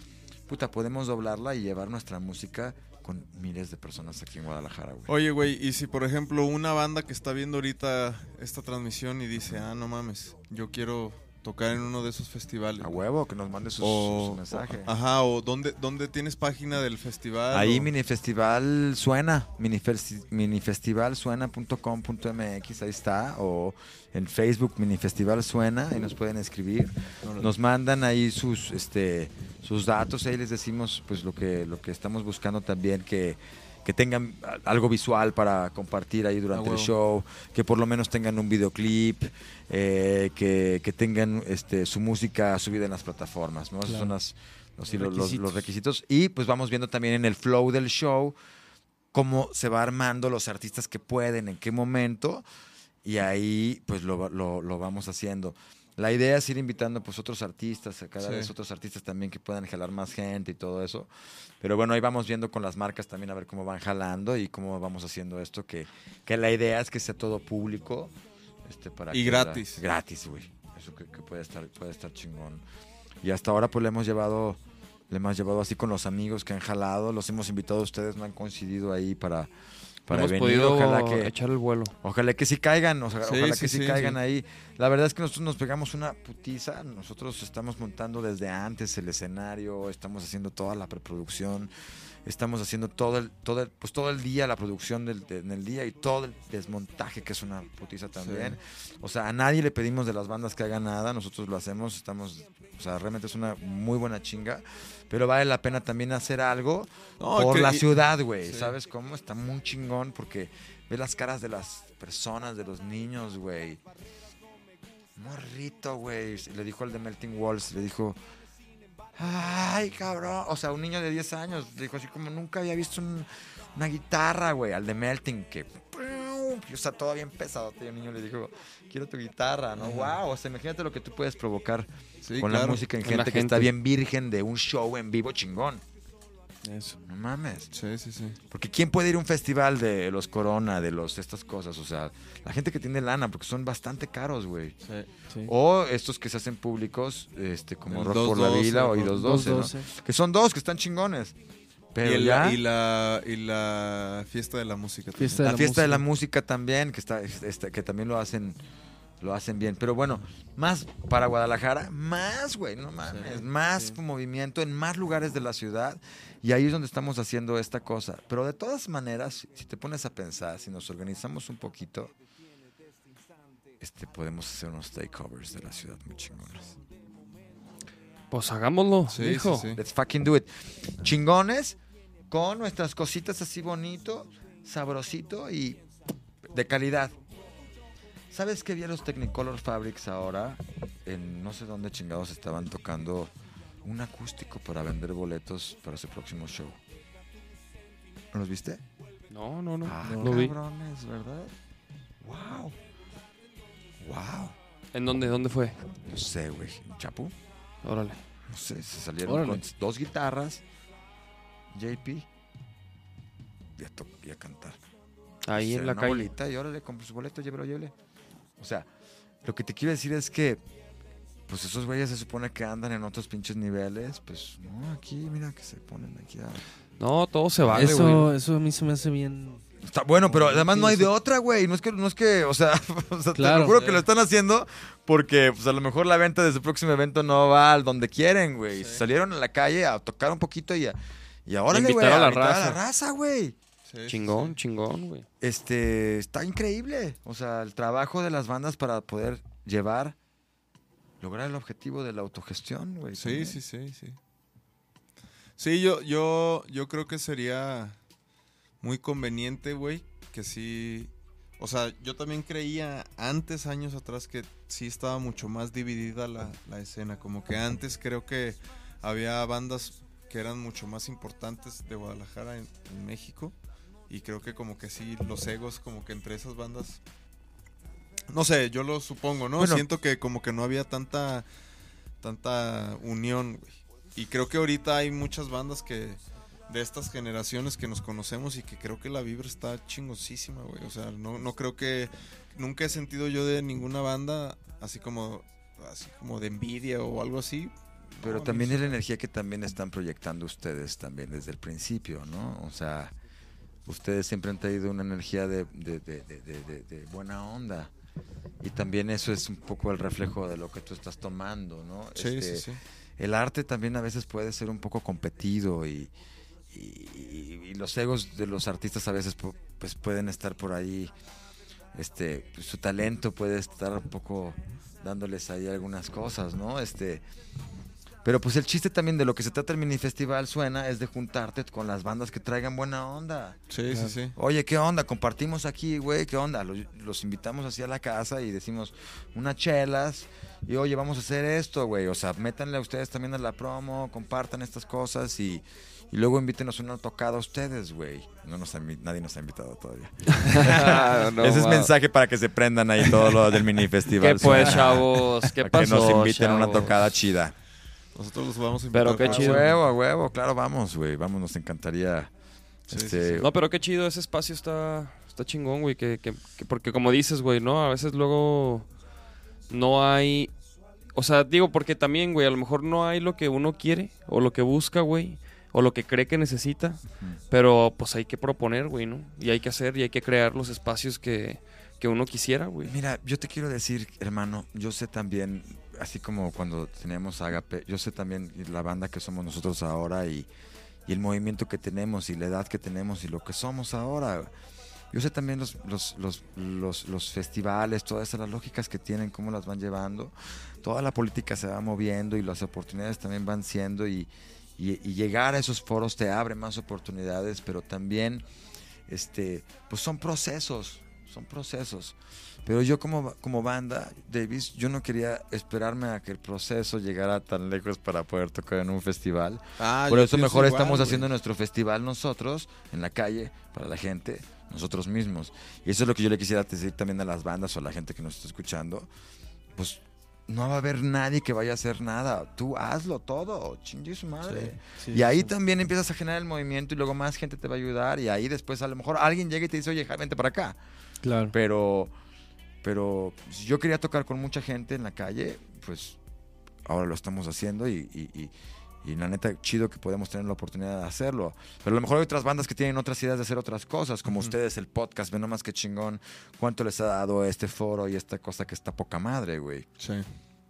Puta, podemos doblarla y llevar nuestra música con miles de personas aquí en Guadalajara. Oye, güey, y si por ejemplo una banda que está viendo ahorita esta transmisión y dice, ah, no mames, yo quiero tocar en uno de esos festivales. A huevo, que nos mande sus, O, sus mensajes. ajá, o ¿dónde, dónde tienes página del festival? Ahí o- Mini Festival suena, minifesti- minifestivalsuena.com.mx, ahí está, o en Facebook Mini Festival Suena, ahí nos pueden escribir. Nos mandan ahí sus este sus datos, ahí les decimos pues lo que lo que estamos buscando también que que tengan algo visual para compartir ahí durante el huevo. show, que por lo menos tengan un videoclip, eh, que, que tengan este, su música subida en las plataformas, ¿no? Esos son las- los, sí, Los los- los- los requisitos. requisitos. Y pues vamos viendo también en el flow del show cómo se va armando los artistas que pueden, en qué momento, y ahí pues lo, lo, lo vamos haciendo. La idea es ir invitando pues otros artistas, cada Sí. vez otros artistas también que puedan jalar más gente y todo eso. Pero bueno, ahí vamos viendo con las marcas también a ver cómo van jalando y cómo vamos haciendo esto, que, que la idea es que sea todo público. Este, para Y gratis. la- gratis, güey. Eso que, que puede, estar, puede estar chingón. Y hasta ahora pues le hemos llevado, le hemos llevado así con los amigos que han jalado, los hemos invitado a ustedes, no han coincidido ahí para, para Hemos venir. podido Ojalá que, echar el vuelo. Ojalá que sí caigan, o sea, Sí, ojalá sí, que sí, sí, caigan sí. ahí. La verdad es que nosotros nos pegamos una putiza. Nosotros estamos montando desde antes el escenario, estamos haciendo toda la preproducción, estamos haciendo todo el, todo el, pues todo el día la producción del, de- en el día y todo el desmontaje que es una putiza también. O sea, a nadie le pedimos de las bandas que hagan nada, nosotros lo hacemos, estamos, o sea, realmente es una muy buena chinga, pero vale la pena también hacer algo No, por que- la ciudad, güey. Sí. ¿Sabes cómo? Está muy chingón porque ve las caras de las personas, de los niños, güey. Morrito, güey. Le dijo al de Melting Walls, le dijo, ay, cabrón. O sea, un niño de 10 años, dijo así como nunca había visto un- una guitarra, güey, al de Melting, que... O sea, todo bien pesado. Y el niño le dijo, quiero tu guitarra, ¿no? Wow, o sea, imagínate lo que tú puedes provocar Sí, con la música en gente que está bien virgen de un show en vivo chingón. Eso. No mames. Sí, sí, sí. Porque ¿quién puede ir a un festival de los Corona, de los estas cosas? O sea, la gente que tiene lana, porque son bastante caros, güey. Sí. Sí. O estos que se hacen públicos, este, como El Rock por la 212, Vila o ¿no? I212, ¿no? 212. Que son dos que están chingones. Pero y, el- ya, y la, y la fiesta de la música. también. Fiesta la de la fiesta de la música. también, que está, está- que también lo hacen lo hacen bien. Pero bueno, más para Guadalajara, más, güey, no mames, Sí, más sí. movimiento en más lugares de la ciudad. Y ahí es donde estamos haciendo esta cosa. Pero de todas maneras, si te pones a pensar, si nos organizamos un poquito, este, podemos hacer unos takeovers de la ciudad muy chingones. Pues hagámoslo, Sí, hijo. sí, sí. Let's fucking do it. Chingones, con nuestras cositas así bonito, sabrosito y de calidad. ¿Sabes qué vi a los Technicolor Fabrics ahora? En no sé dónde chingados estaban tocando un acústico para vender boletos para su próximo show. ¿No los viste? No, no, no. Ah, no vi. cabrones, ¿verdad? Wow. Wow. ¿En dónde? ¿Dónde fue? No sé, güey. ¿En Chapu? Órale. No sé, se salieron Órale. con dos guitarras, JP, y a, to- y a cantar. Ahí en la calle. bolita y órale, compre su boleto, llévelo, llévele. O sea, lo que te quiero decir es que, pues esos güeyes se supone que andan en otros pinches niveles, pues no, aquí, mira que se ponen aquí a... No, todo se vale, eso, güey. eso a mí se me hace bien. Está bueno, pero además no hay de otra, güey. No es que, no es que, o sea, <laughs> o sea, te lo juro que lo están haciendo porque, pues a lo mejor la venta de su próximo evento no va al donde quieren, güey. Salieron a la calle a tocar un poquito y a, y ahora Invitar a a la raza, güey. Sí, Chingón, sí. chingón, güey. Este, está increíble. O sea, el trabajo de las bandas para poder llevar, lograr el objetivo de la autogestión, güey. Sí, también. sí, sí, sí. Sí, yo, yo, yo creo que sería muy conveniente, güey, que sí. O sea, yo también creía antes, años atrás, que sí estaba mucho más dividida la, la escena. Como que antes creo que había bandas que eran mucho más importantes de Guadalajara en, en México. Y creo que como que sí, los egos como que entre esas bandas... No sé, yo lo supongo, ¿no? Bueno. Siento que como que no había tanta tanta unión, güey. Y creo que ahorita hay muchas bandas que de estas generaciones que nos conocemos y que creo que la vibra está chingosísima, güey. O sea, no, no creo que nunca he sentido yo de ninguna banda así como así como de envidia o algo así. Pero No, también es la energía que también están proyectando ustedes también desde el principio, ¿no? O sea, ustedes siempre han traído una energía de, buena onda. Y también eso es un poco el reflejo de lo que tú estás tomando, ¿no? Sí, Este, sí, sí. El arte también a veces puede ser un poco competido y, y- y los egos de los artistas a veces pu- pues pueden estar por ahí, este, pues, su talento puede estar un poco dándoles ahí algunas cosas, ¿no? Este, pero pues el chiste también de lo que se trata el mini festival suena es de juntarte con las bandas que traigan buena onda. Sí, sí, sí. Oye, ¿qué onda? Compartimos aquí, güey, ¿qué onda? Los, los invitamos así a la casa y decimos unas chelas y oye, vamos a hacer esto, güey. O sea, métanle a ustedes también a la promo, compartan estas cosas y, y luego invítenos una tocada a ustedes, güey. No nos ha nadie nos ha invitado todavía. <laughs> No, Ese es mensaje para que se prendan ahí todo lo del mini <laughs> festival. ¿Qué pues, chavos? ¿Qué pasó, que nos inviten a una chavos? tocada chida. Nosotros los vamos a invitar. Pero qué A chido. huevo, a huevo, claro, vamos, güey. Vamos, nos encantaría. Sí, este, sí, No, pero qué chido, ese espacio está, está chingón, güey. Que, que- que- porque como dices, güey, ¿no? A veces luego no hay... O sea, digo, porque también, güey, a lo mejor no hay lo que uno quiere o lo que busca, güey. O lo que cree que necesita. Pero pues hay que proponer, güey, ¿no? Y hay que hacer y hay que crear los espacios que, que uno quisiera, güey. Mira, yo te quiero decir, hermano, yo sé también, así como cuando teníamos Agape, yo sé también la banda que somos nosotros ahora y, y el movimiento que tenemos y la edad que tenemos y lo que somos ahora. Yo sé también los, los, los, los, festivales, todas esas las lógicas que tienen, cómo las van llevando. Toda la política se va moviendo y las oportunidades también van siendo y, y- y llegar a esos foros te abre más oportunidades, pero también este, pues son procesos, son procesos. Pero yo como, como banda, Davis, yo no quería esperarme a que el proceso llegara tan lejos para poder tocar en un festival. Ah, Por eso mejor igual, estamos haciendo nuestro festival nosotros, en la calle, para la gente, nosotros mismos. Y eso es lo que yo le quisiera decir también a las bandas o a la gente que nos está escuchando. Pues no va a haber nadie que vaya a hacer nada. Tú hazlo todo, chingue su madre. Sí, Y ahí sí. también empiezas a generar el movimiento y luego más gente te va a ayudar y ahí después a lo mejor alguien llega y te dice, oye, vente para acá. Claro. Pero, pero si yo quería tocar con mucha gente en la calle, pues ahora lo estamos haciendo y, y- y- Y la neta, chido que podemos tener la oportunidad de hacerlo. Pero a lo mejor hay otras bandas que tienen otras ideas de hacer otras cosas, como ustedes, el podcast, ve nomás que chingón, cuánto les ha dado este foro y esta cosa que está poca madre, güey. Sí.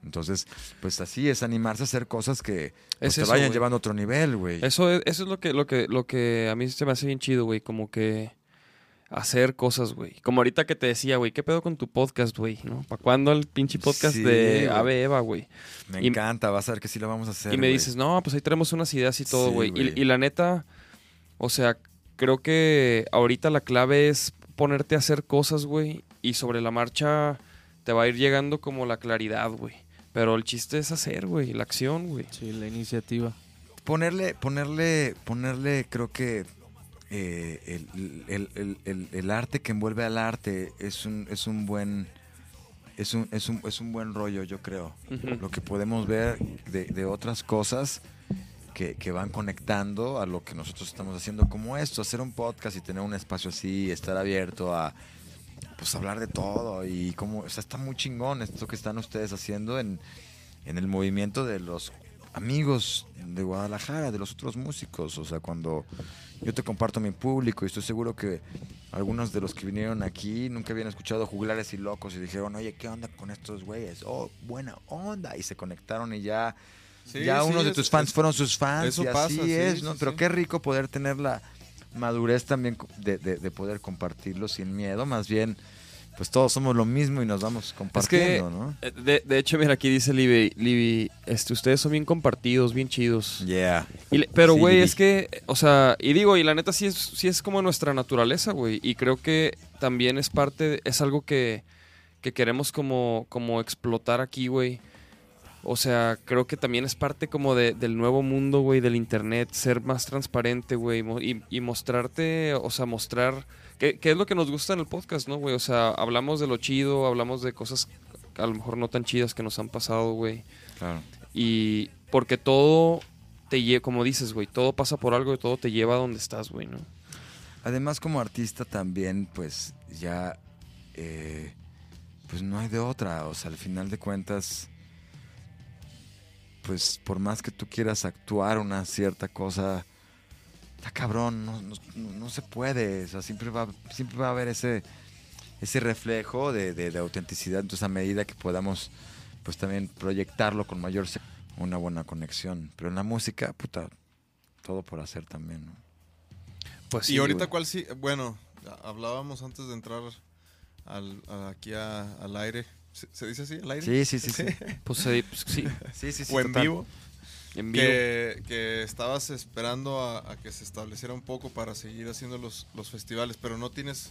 Entonces, pues así es, animarse a hacer cosas que pues, Es te eso, vayan llevando a otro nivel, güey. Eso es, eso es lo que, lo que, lo que a mí se me hace bien chido, güey. Como que hacer cosas, güey. Como ahorita que te decía, güey, ¿qué pedo con tu podcast, güey? ¿No? ¿Para cuándo el pinche podcast Sí, de. Ave Eva, güey? Me y- encanta, vas a ver que sí lo vamos a hacer. Y me dices, no, pues ahí tenemos unas ideas y todo, güey. y, y la neta, o sea, creo que ahorita la clave es ponerte a hacer cosas, güey. Y sobre la marcha te va a ir llegando como la claridad, güey. Pero el chiste es hacer, güey, la acción, güey. Sí, la iniciativa. ponerle, ponerle, ponerle, creo que eh, el, el- el- el- arte que envuelve al arte es un, es un buen, es un, es un, es un buen rollo, yo creo. Lo que podemos ver de, de otras cosas que, que van conectando a lo que nosotros estamos haciendo, como esto, hacer un podcast y tener un espacio así, estar abierto a pues hablar de todo y como, o sea, está muy chingón esto que están ustedes haciendo en, en el movimiento de los amigos de Guadalajara, de los otros músicos. O sea, cuando yo te comparto mi público y estoy seguro que algunos de los que vinieron aquí nunca habían escuchado Juglares y Locos y dijeron, oye, ¿qué onda con estos güeyes? Oh, buena onda. Y se conectaron y ya, Sí, ya sí, unos de tus fans es- fueron sus fans eso y así pasa, es, sí, ¿no? Pero qué rico poder tener la madurez también de, de- de poder compartirlo sin miedo, más bien... Pues todos somos lo mismo y nos vamos compartiendo, ¿no? Eh, De, de hecho, mira, aquí dice Libby, Libby, este, ustedes son bien compartidos, bien chidos. Yeah. Y pero, güey, es que, o sea, y digo, y la neta sí es, sí es como nuestra naturaleza, güey. Y creo que también es parte, de- es algo que, que queremos como, como explotar aquí, güey. O sea, creo que también es parte como de- del nuevo mundo, güey, del internet, ser más transparente, güey, y, y mostrarte, o sea, mostrar, ¿qué, qué es lo que nos gusta en el podcast, no, güey? O sea, hablamos de lo chido, hablamos de cosas a lo mejor no tan chidas que nos han pasado, güey. Claro. Y porque todo te lleva, como dices, güey, todo pasa por algo y todo te lleva a donde estás, güey, ¿no? Además, como artista también, pues ya, eh, pues no hay de otra. O sea, al final de cuentas, pues por más que tú quieras actuar una cierta cosa, está cabrón, no, no- no se puede. O sea, siempre va, siempre va a haber ese, ese reflejo de, de- de autenticidad. Entonces, a medida que podamos, pues también proyectarlo con mayor una buena conexión. Pero en la música, puta, todo por hacer también, ¿no? Pues y ahorita, ¿cuál sí? Bueno, hablábamos antes de entrar al, a- aquí a- al aire. ¿Se, se dice así? ¿Al aire? Sí, sí, sí, sí. <laughs> Pues, sí, pues, sí, Sí, sí, sí. o en total. vivo. En vivo. Que, que estabas esperando a, a que se estableciera un poco para seguir haciendo los, los festivales, pero no tienes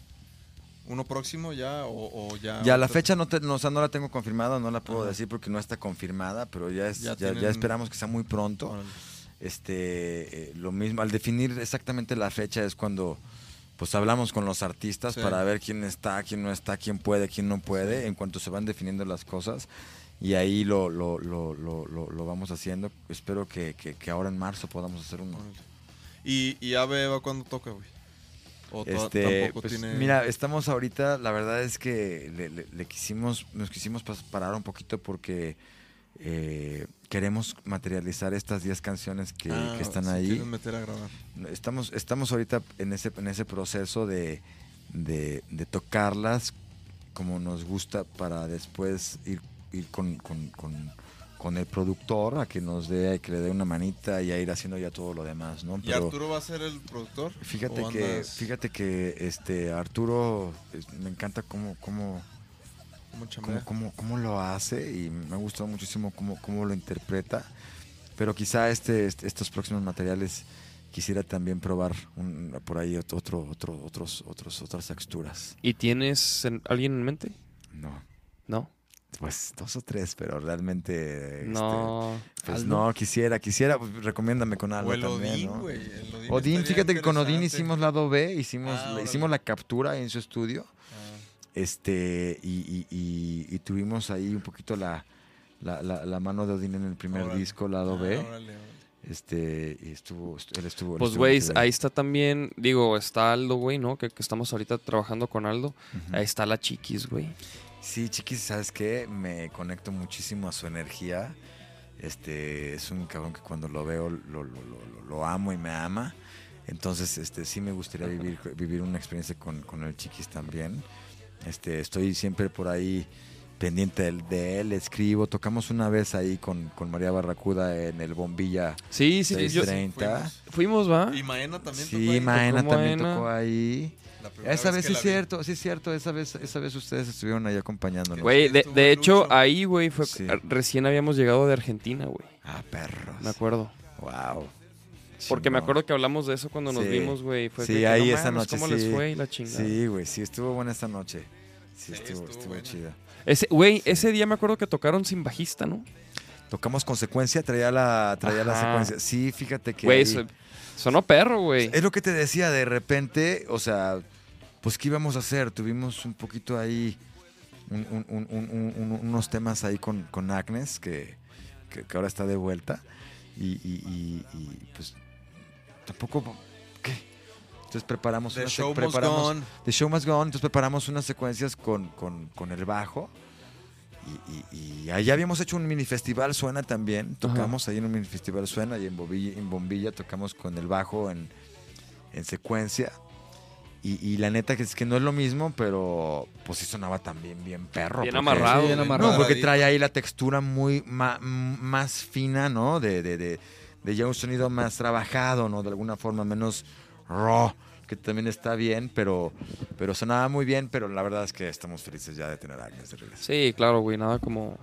uno próximo ya o, o ya. Ya la fecha no, te- no, o sea, no la tengo confirmada, no la puedo Ajá. decir porque no está confirmada, pero ya es, Ya ya, ya tienen- esperamos que sea muy pronto. Órale. Este, eh, lo mismo, al definir exactamente la fecha es cuando pues hablamos con los artistas Sí. para ver quién está, quién no está, quién puede, quién no puede, en cuanto se van definiendo las cosas. Y ahí lo, lo, lo, lo, lo- lo vamos haciendo. Espero que, que- que ahora en marzo podamos hacer uno. ¿Y, y Ave Eva cuándo toca, güey? O Este, tampoco pues, tiene. Mira, estamos ahorita, la verdad es que le, le- le quisimos, nos quisimos parar un poquito porque eh, queremos materializar estas 10 canciones que, Ah, que están ahí. meter a grabar. Estamos, estamos ahorita en ese, en ese proceso de, de- de tocarlas como nos gusta para después ir, ir con, con- con- con el productor a que nos dé, que le dé una manita y a ir haciendo ya todo lo demás, ¿no? ¿Y Pero- Arturo va a ser el productor? Fíjate ¿O que, andas fíjate que este Arturo es- me encanta cómo, cómo, cómo, cómo, cómo lo hace y me ha gustado muchísimo cómo, cómo lo interpreta. Pero quizá este, este- estos próximos materiales quisiera también probar un- por ahí ot- otro, otro, otros, otros, otras texturas. ¿Y tienes en- alguien en mente? No, No. Pues dos o tres, pero realmente este, No. pues ¿Aldo? no quisiera, quisiera, pues, recomiéndame con algo O el también, Odín, ¿no? güey. el Odín Odín, fíjate que con Odín hicimos lado B, hicimos, Ah, le hicimos la captura en su estudio. Ah, Este, y, y- y- y tuvimos ahí un poquito la, la, la- la mano de Odín en el primer Órale. disco, lado ah, B. órale, órale. Este, y estuvo, estu- él estuvo. Pues, güey, ahí está también, digo, está Aldo, güey, ¿no? Que, que estamos ahorita trabajando con Aldo. Ahí está la chiquis, güey. Sí, chiquis, ¿sabes qué? Me conecto muchísimo a su energía. Este, es un cabrón que cuando lo veo lo, lo- amo y me ama. Entonces, este, sí me gustaría vivir, vivir una experiencia con, con el Chiquis también. Este, estoy siempre por ahí pendiente del- de él, escribo. Tocamos una vez ahí con, con María Barracuda en el Bombilla Sí, sí, yo- 630. fuimos, ¿va? Y Maena también tocó Sí, ahí. Maena Tocó también Maena. tocó ahí. Esa vez sí es cierto, sí es cierto. Esa vez, esa vez ustedes estuvieron ahí acompañándonos. Güey, de, de hecho, Lucho. ahí, güey, fue Sí. recién habíamos llegado de Argentina, güey. Ah, perros. Me acuerdo. Wow. Porque me acuerdo que hablamos de eso cuando nos Sí. vimos, güey. Fue Sí, que, ahí no esa noche, ¿Cómo sí. les fue? Y la chingada. Sí, güey, sí, estuvo buena esta noche. Sí, Sí, estuvo, estuvo estuvo chida. Ese, güey, ese día me acuerdo que tocaron sin bajista, ¿no? Tocamos consecuencia, traía la, traía la secuencia. Sí, fíjate que. Güey, ahí- sonó perro, güey. Es lo que te decía, de repente, o sea, pues ¿qué íbamos a hacer? Tuvimos un poquito ahí, un- un- un- un- un- un- unos temas ahí con, con Agnes, que, que- que ahora está de vuelta. Y, y- y- y, pues tampoco. Entonces preparamos The unas- show must preparamos, go on. The Show Must Go On, entonces preparamos unas secuencias con, con- con el bajo. Y, y, y ahí habíamos hecho un mini festival Suena también. Tocamos ahí en un mini festival Suena y en Bombilla, en Bombilla tocamos con el bajo en, en secuencia. Y, y la neta que es que no es lo mismo, pero pues sí sonaba también bien perro. Bien porque- amarrado. Sí, bien amarrado. No, porque trae ahí la textura muy ma- más fina, ¿no? De, de, de, de ya un sonido más trabajado, ¿no? De alguna forma menos raw, que también está bien, pero, pero sonaba muy bien, pero la verdad es que estamos felices ya de tener a Agnes de regreso. Sí, claro, güey. Nada como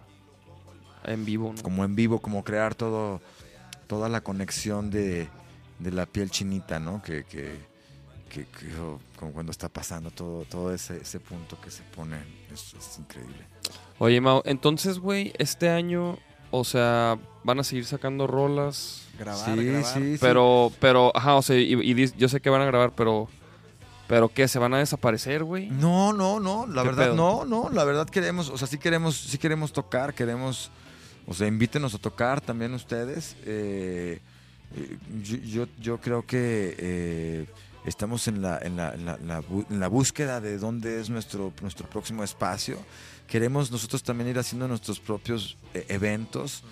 en vivo, ¿no? Como en vivo, como crear todo, toda la conexión de, de la piel chinita, ¿no? Que, que, que- que, oh, como cuando está pasando todo, todo ese, ese punto que se pone, es, es increíble. Oye, Mau, entonces, güey, este año, o sea, van a seguir sacando rolas. Grabar, sí, grabar. sí, sí. Pero, pero, ajá, o sea, y, y yo sé que van a grabar, pero, pero ¿qué? ¿Se van a desaparecer, güey? No, no, no, la ¿Qué verdad pedo? no, no, la verdad queremos, o sea, sí queremos, sí queremos tocar, queremos, o sea, invítenos a tocar también ustedes. eh, eh, yo, yo, yo creo que eh, estamos en la, en, la, en, la, la bu- en la búsqueda de dónde es nuestro, nuestro próximo espacio. Queremos nosotros también ir haciendo nuestros propios eh, eventos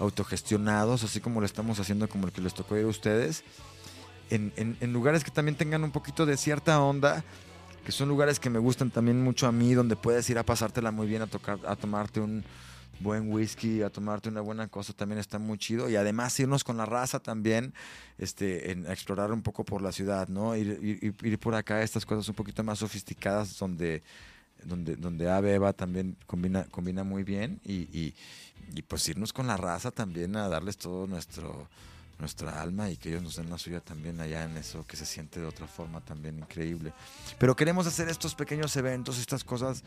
autogestionados, así como lo estamos haciendo como el que les tocó ir a ustedes, en, en- lugares que también tengan un poquito de cierta onda, que son lugares que me gustan también mucho a mí, donde puedes ir a pasártela muy bien, a, tocar, a tomarte un buen whisky, a tomarte una buena cosa, también está muy chido. Y además irnos con la raza también, este, en, explorar un poco por la ciudad, ¿no? Ir, ir- ir por acá a estas cosas un poquito más sofisticadas, donde, donde, donde Ave Eva también combina, combina muy bien. Y, y, pues irnos con la raza también a darles todo nuestro nuestra alma y que ellos nos den la suya también allá en eso que se siente de otra forma también increíble. Pero queremos hacer estos pequeños eventos, estas cosas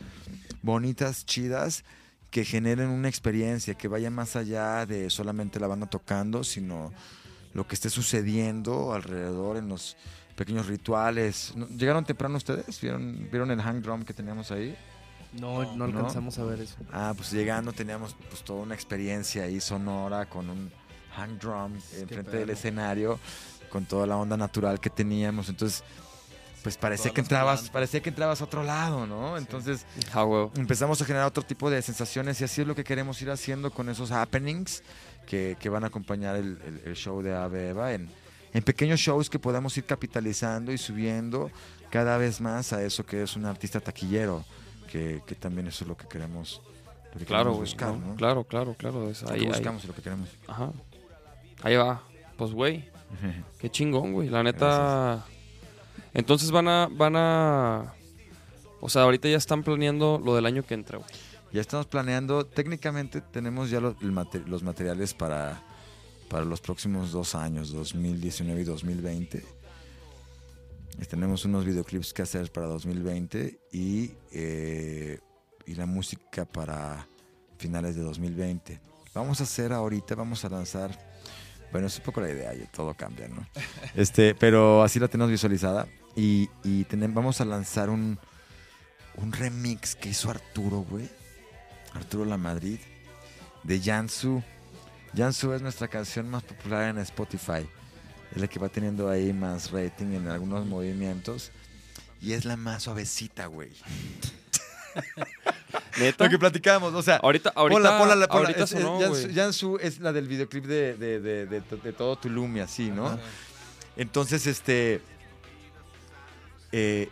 bonitas, chidas, que generen una experiencia, que vaya más allá de solamente la banda tocando, sino lo que esté sucediendo alrededor en los pequeños rituales. ¿No- ¿Llegaron temprano ustedes? ¿Vieron, ¿Vieron el hang drum que teníamos ahí? No, no ¿No? alcanzamos a ver eso. Ah, pues llegando teníamos pues toda una experiencia ahí sonora con un hang drum enfrente del escenario, con toda la onda natural que teníamos. Entonces, pues parecía que entrabas, parecía que entrabas a otro lado, ¿no? Entonces Ah, empezamos a generar otro tipo de sensaciones y así es lo que queremos ir haciendo con esos happenings que, que van a acompañar el, el- el show de Ave Eva en, en pequeños shows que podamos ir capitalizando y subiendo cada vez más a eso que es un artista taquillero, que, que también eso es lo que queremos, lo que Claro, queremos buscar, no, ¿no? Claro, claro, claro. es Lo que ahí, ahí. buscamos y lo que queremos. Ajá. Ahí va. Pues, güey. <laughs> Qué chingón, güey. La neta. Entonces van a. van a. O sea, ahorita ya están planeando lo del año que entra, güey. Ya estamos planeando, técnicamente tenemos ya lo- el mate- los materiales para, para los próximos dos años, 2019 y 2020. Y tenemos unos videoclips que hacer para 2020 y, eh, y la música para finales de 2020. Vamos a hacer ahorita, vamos a lanzar, bueno, es un poco la idea, ya todo cambia, ¿no? <laughs> Este, pero así la tenemos visualizada y, y tenem- vamos a lanzar un, un remix que hizo Arturo, güey. Arturo La Madrid, de Jansu. Jansu es nuestra canción más popular en Spotify. Es la que va teniendo ahí más rating en algunos movimientos. Y es la más suavecita, güey. <laughs> ¿Neta? Lo que platicábamos, o sea, Ahorita, ahorita, ponla, ponla, la- ponla. ahorita Es- sonó. Jansu- Jansu es la del videoclip de, de, de, de, de todo Tulum y así, ¿no? Ajá. Entonces, este. eh,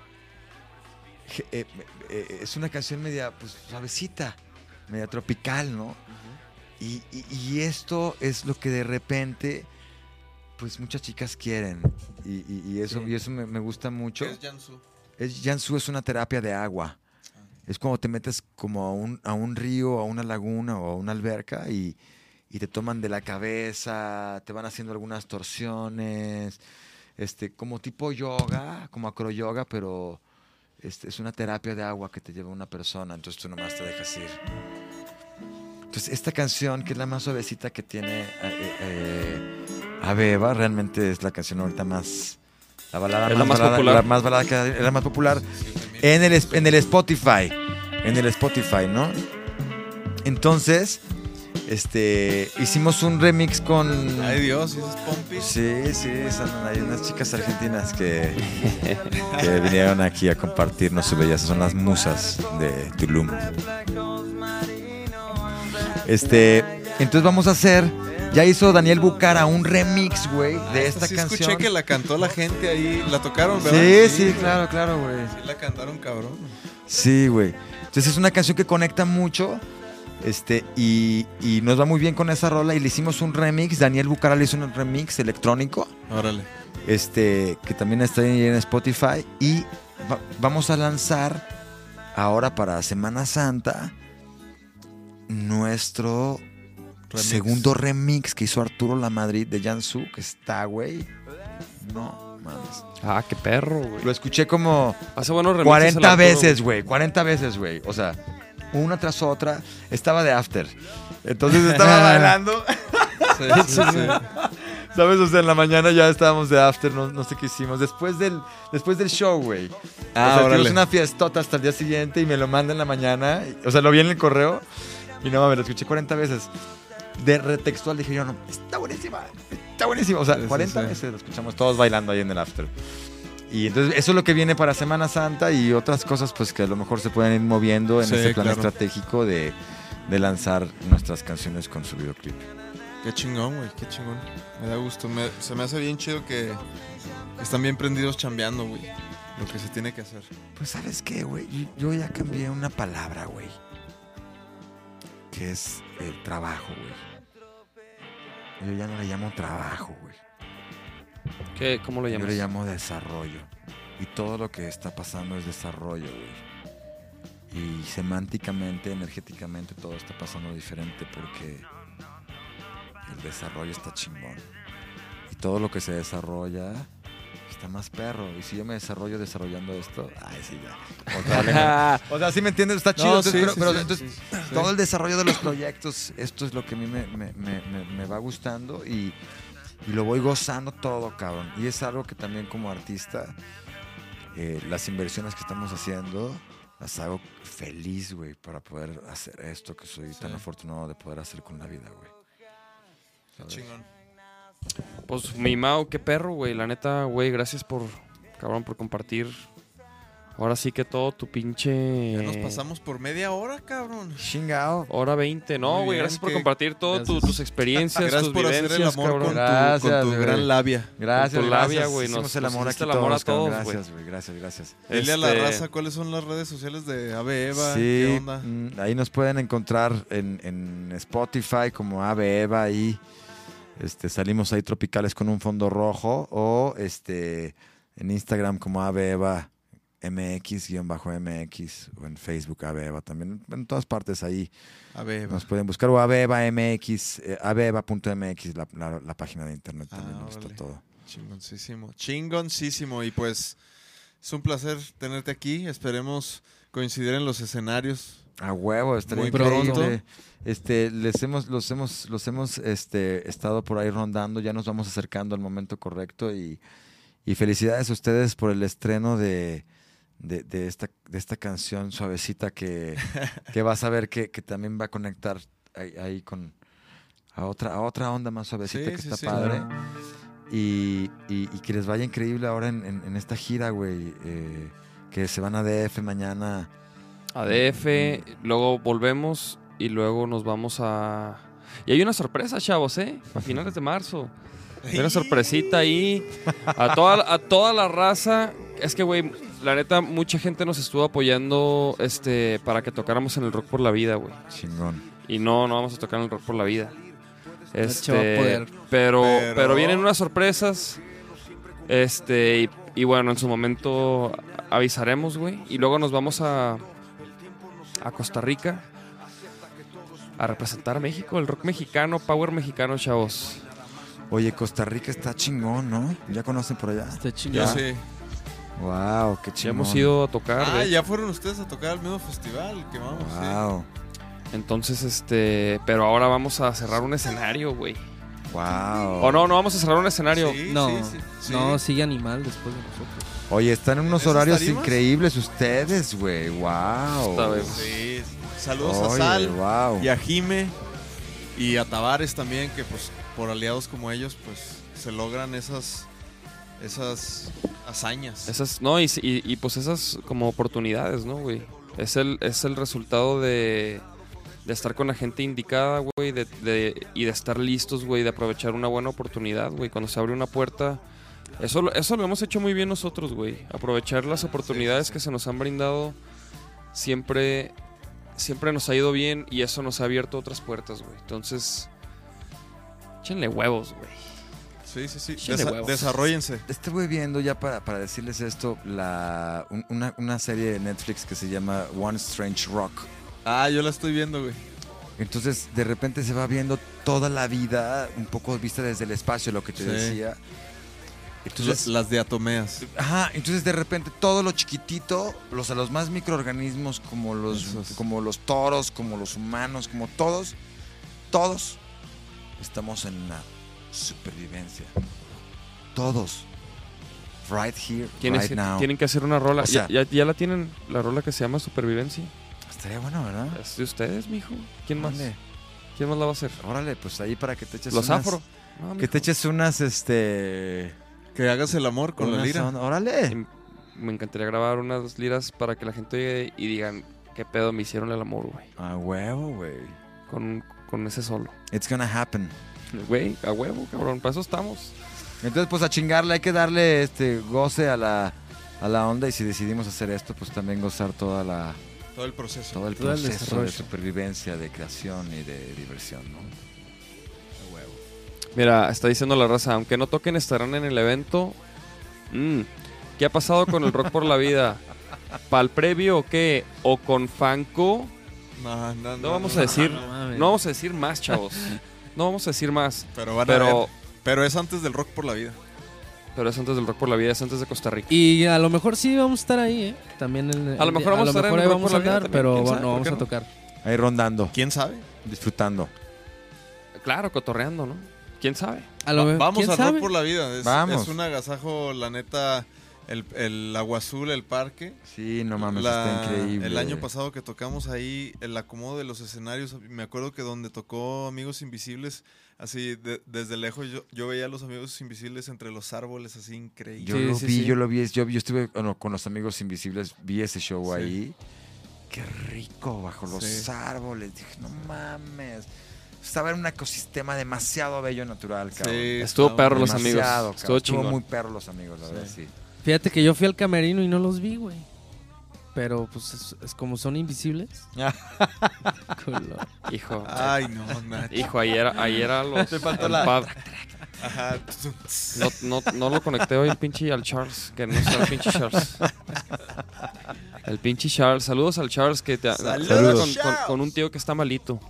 eh, eh, es una canción media, pues, suavecita, media tropical, ¿no? Y, y- y esto es lo que de repente, pues, muchas chicas quieren. Y, y- y eso, Sí. y eso me, me gusta mucho. ¿Qué es Jansu? Es, Jansu es una terapia de agua. Es cuando te metes como a un, a un río, a una laguna o a una alberca y, y te toman de la cabeza, te van haciendo algunas torsiones, este, como tipo yoga, como acroyoga, pero este, es una terapia de agua que te lleva una persona, entonces tú nomás te dejas ir. Entonces esta canción, que es la más suavecita que tiene eh, eh, Ave Eva, realmente es la canción ahorita más... La balada la más balada- popular. La más balada que es la más popular en el, en el Spotify. En el Spotify, ¿no? Entonces, este, hicimos un remix con... Ay Dios, ¿y pompis? Sí, sí, son, hay unas chicas argentinas que, que vinieron aquí a compartirnos su belleza. Son las musas de Tulum. Este, entonces vamos a hacer. Ya hizo Daniel Bucara un remix, güey, de esta sí canción. escuché que la cantó la gente ahí, la tocaron, Sí, ¿verdad? sí, claro, claro, güey. Sí la cantaron cabrón. Sí, güey. Entonces es una canción que conecta mucho. Este, y, y nos va muy bien con esa rola. Y le hicimos un remix. Daniel Bucara le hizo un remix electrónico. Órale. Este, que también está ahí en Spotify. Y va- vamos a lanzar ahora para Semana Santa nuestro Remix. segundo remix que hizo Arturo La Madrid de Jansu, que está, güey. No mames. Ah, qué perro, güey. Lo escuché como Hace buenos remixes 40 el Arturo, veces, güey. 40 veces, güey. O sea, una tras otra. Estaba de after. Entonces estaba <laughs> bailando. Sí, sí, sí. <laughs> ¿Sabes? O sea, en la mañana ya estábamos de after. No, no sé qué hicimos. Después del, después del show, güey. Ah, o sea, tuvimos una fiestota hasta el día siguiente y me lo manda en la mañana. O sea, lo vi en el correo. Y no mames, lo escuché 40 veces. De retextual dije yo, no, está buenísima. Está buenísima. O sea, Sí, sí, 40 sí. veces lo escuchamos todos bailando ahí en el after. Y entonces eso es lo que viene para Semana Santa y otras cosas pues que a lo mejor se pueden ir moviendo en ese plan claro. estratégico de, de lanzar nuestras canciones con su videoclip. Qué chingón, güey, qué chingón. Me da gusto. Me- se me hace bien chido que están bien prendidos chambeando, güey. Lo que se tiene que hacer. Pues sabes qué, güey, yo, yo ya cambié una palabra, güey. Que es el trabajo, güey. Yo ya no le llamo trabajo, güey. ¿Qué, ¿Cómo lo Yo llamas? le llamo desarrollo. Y todo lo que está pasando es desarrollo, güey. Y semánticamente, energéticamente, todo está pasando diferente porque el desarrollo está chingón. Y todo lo que se desarrolla está más perro. Y si yo me desarrollo desarrollando esto, ay, sí, ya. Otra <laughs> o sea, ¿sí me entiendes? Está chido. No, entonces, sí, pero sí, pero sí, entonces, todo el desarrollo de los proyectos, esto es lo que a mí me, me- me- me- me va gustando y, y lo voy gozando todo, cabrón. Y es algo que también como artista, eh, las inversiones que estamos haciendo, las hago feliz, güey, para poder hacer esto que soy tan afortunado de poder hacer con la vida, güey. Chingón. Pues mi Mao, qué perro, güey. La neta, güey, gracias por, cabrón, por compartir. Ahora sí que todo tu pinche. Ya nos pasamos por media hora, cabrón. Chingao. Hora 20. No, güey, gracias por compartir todas gracias. tus experiencias, Gracias tus por hacer el vivencias, amor con cabrón. tu, Gracias, con tu gran labia. Gracias, tu labia, güey, nos- el amor aquí el amor todos, a. Gracias, güey. Gracias, gracias. Dile a la Este- raza cuáles son las redes sociales de Ave Eva. Sí, ¿Qué onda? mm, ahí nos pueden encontrar en, en Spotify como Ave Eva ahí. Este, salimos ahí tropicales con un fondo rojo o este en Instagram como Ave Eva MX-MX o en Facebook Ave Eva también. En todas partes ahí Ave Eva. nos pueden buscar o Ave Eva MX, eh, aveeva.mx, la, la, la página de internet también Ah, está todo. Chingoncísimo. Chingoncísimo. Y pues es un placer tenerte aquí. Esperemos coincidir en los escenarios. A huevo, estaría Muy increíble. pronto. Este, les hemos, los hemos, los hemos este, estado por ahí rondando, ya nos vamos acercando al momento correcto y, y felicidades a ustedes por el estreno de, de, de esta, de esta canción suavecita que, <laughs> que vas a ver que, que también va a conectar ahí, ahí con a otra, a otra onda más suavecita Sí, que sí, está sí. padre. Y, y- y que les vaya increíble ahora en, en- en esta gira, güey. eh, que se van a DF mañana a DF, luego volvemos y luego nos vamos a... Y hay una sorpresa, chavos, ¿eh? A finales de marzo. Hay una sorpresita ahí. A toda, a toda la raza. Es que, güey, la neta, mucha gente nos estuvo apoyando este, para que tocáramos en el Rock por la Vida, güey. Chingón. Y no, no vamos a tocar en el Rock por la Vida. se va a Este, poder. Pero, Pero- pero vienen unas sorpresas. Este, y, y bueno, en su momento avisaremos, güey. Y luego nos vamos a, a Costa Rica a representar a México, el rock mexicano, power mexicano, chavos. Oye, Costa Rica está chingón, ¿no? ¿Ya conocen por allá? Está Yo chingado. sé. Wow, qué Ya chingón. hemos ido a tocar, Ah, güey. ya fueron ustedes a tocar al mismo festival que vamos. sí. Wow, Entonces, este, pero ahora vamos a cerrar un escenario, güey. wow. O no, no vamos a cerrar un escenario. Sí, No, sí, sí, sí. no, sigue animal después de nosotros. Oye, están en unos ¿Esas horarios tarimas? increíbles ustedes, güey. Wow. Sí. Saludos a Sal wow. y a Jime y a Tavares también, que pues por aliados como ellos, pues se logran esas esas hazañas. Esas, no, y, y, y, pues esas como oportunidades, ¿no, güey? Es el, es el resultado de, de estar con la gente indicada, güey, de, de- y de estar listos, güey, de aprovechar una buena oportunidad, güey. Cuando se abre una puerta, eso, lo- eso lo hemos hecho muy bien nosotros, güey. Aprovechar las oportunidades que se nos han brindado siempre, siempre nos ha ido bien y eso nos ha abierto otras puertas, güey. Entonces, échenle huevos, güey. Sí, sí, sí. Desa- huevos. desarróllense. Estuve viendo ya para, para decirles esto, la, un- una, una serie de Netflix que se llama One Strange Rock. Ah, yo la estoy viendo, güey. Entonces, de repente se va viendo toda la vida, un poco vista desde el espacio, lo que te Sí. decía. Entonces, Las, las diatomeas. Ajá, entonces de repente todo lo chiquitito, los a los más microorganismos como los Esos. como los toros, como los humanos, como todos, todos estamos en una supervivencia. Todos. Right here, Tienes- right now. tienen que hacer una rola. O sea- ya, ya- ya la tienen, la rola que se llama Supervivencia. Estaría bueno, ¿verdad? Es de ustedes, mijo. ¿Quién más? ¿Quién más la va a hacer? órale, pues ahí para que te eches Los unas- afro. No, Que te eches unas este Que hagas el amor con la lira. Órale. Me encantaría grabar unas liras para que la gente llegue y digan qué pedo me hicieron el amor, güey. A huevo, güey. Con, con ese solo. It's gonna happen. Güey, a huevo, cabrón. Para eso estamos. Entonces, pues a chingarle hay que darle este goce a la, a la onda y si decidimos hacer esto, pues también gozar toda la, Todo el proceso. todo el Todo el proceso de supervivencia, de creación y de diversión, ¿no? Mira, está diciendo la raza, aunque no toquen, estarán en el evento. Mm, ¿Qué ha pasado con el rock por la vida? ¿Pal previo o qué? ¿O con Fanco? No, no, No vamos a decir, no vamos a decir más, chavos. No vamos a decir más. Pero van a Pero, ver. Pero es antes del rock por la vida. pero es antes del rock por la vida, es antes de Costa Rica. Y a lo mejor sí vamos a estar ahí, ¿eh? También en, A lo mejor vamos a estar en ahí el vamos por a la Vida andar, pero no ¿por vamos a tocar. Ahí rondando, ¿Quién sabe? disfrutando. Claro, cotorreando, ¿no? ¿Quién sabe? A lo Va- mejor, vamos ¿quién a sabe? por la vida. Es, Vamos. es un agasajo, la neta. El, el agua azul, el parque. Sí, no mames, La- está increíble. El año pasado que tocamos ahí, el acomodo de los escenarios, me acuerdo que donde tocó Amigos Invisibles, así de- desde lejos yo, yo veía a los Amigos Invisibles entre los árboles, así increíble. Yo Sí, lo sí, vi, sí. yo lo vi, yo, yo estuve bueno, con los amigos invisibles, vi ese show Sí. ahí. Qué rico, bajo los Sí. árboles. Dije, no mames. Estaba en un ecosistema demasiado bello natural, cabrón. Sí, Estuvo perro los amigos. Cabrón. Estuvo muy perro los amigos, la verdad, sí. Fíjate que yo fui al camerino y no los vi, güey. Pero pues es, es como son invisibles. <laughs> Culo. Hijo. Ay, no, Nacho. Hijo, ayer, ayer a los. <laughs> Te faltó al la- pad. Ajá. No, no, no lo conecté hoy el pinche al Charles, que no está el pinche Charles. El pinche Charles. Saludos al Charles que te Saludos, saludos con, Charles. con- con un tío que está malito.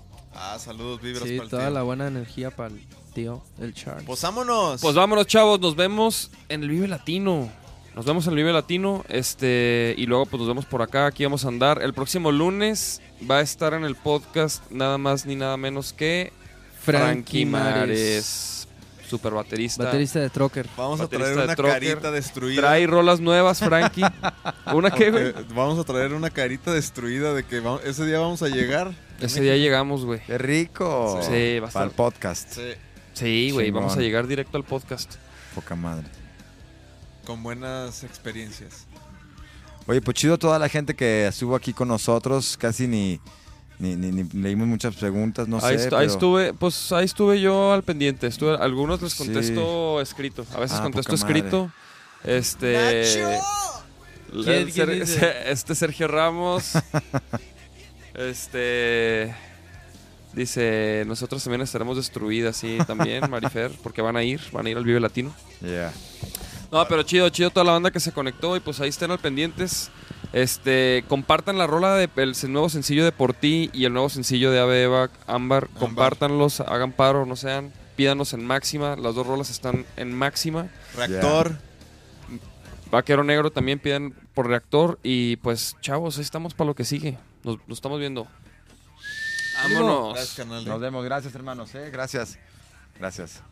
Ah, saludos, vibras Sí, para el toda tío. la buena energía para el tío, el Charles. Pues vámonos. Pues vámonos, chavos. Nos vemos en el Vive Latino. Nos vemos en el Vive Latino. Este, y luego pues nos vemos por acá. Aquí vamos a andar. El próximo lunes va a estar en el podcast nada más ni nada menos que Frankie Mares. Super baterista. Baterista de Trocker. Vamos a traer una Trocker. carita destruida. Trae rolas nuevas, Frankie. <laughs> ¿Una qué, güey? Vamos a traer una carita destruida de que ese día vamos a llegar. Ese día llegamos, güey. Qué rico. Sí, a Para el podcast. Sí, Sí, güey. Vamos a llegar directo al podcast. Poca madre. con buenas experiencias. Oye, pues chido toda la gente que estuvo aquí con nosotros. Casi ni, ni, ni- ni leímos muchas preguntas, no ahí, sé. estu- ahí estuve, pues ahí estuve yo al pendiente. Estuve, algunos les Sí. contesto escrito, a veces Ah, contesto poca madre. escrito. Este. ¿Quién- quién Ser- dice? <laughs> este Sergio Ramos. <laughs> este. Dice, nosotros también estaremos destruidas, sí, también, <laughs> Marifer, porque van a ir, van a ir al Vive Latino. Yeah. No, pero chido, chido toda la banda que se conectó y pues ahí estén al pendientes. Este, compartan la rola del nuevo sencillo de Por Ti y el nuevo sencillo de Ave Eva Ámbar. Compártanlos, hagan paro, no sean, pídanos en máxima. Las dos rolas están en máxima. Reactor. Vaquero Negro también piden por reactor. Y pues, chavos, ahí estamos para lo que sigue. Nos, nos estamos viendo. Gracias, Vámonos. carnal. Nos vemos. Gracias, hermanos. ¿eh? Gracias. Gracias.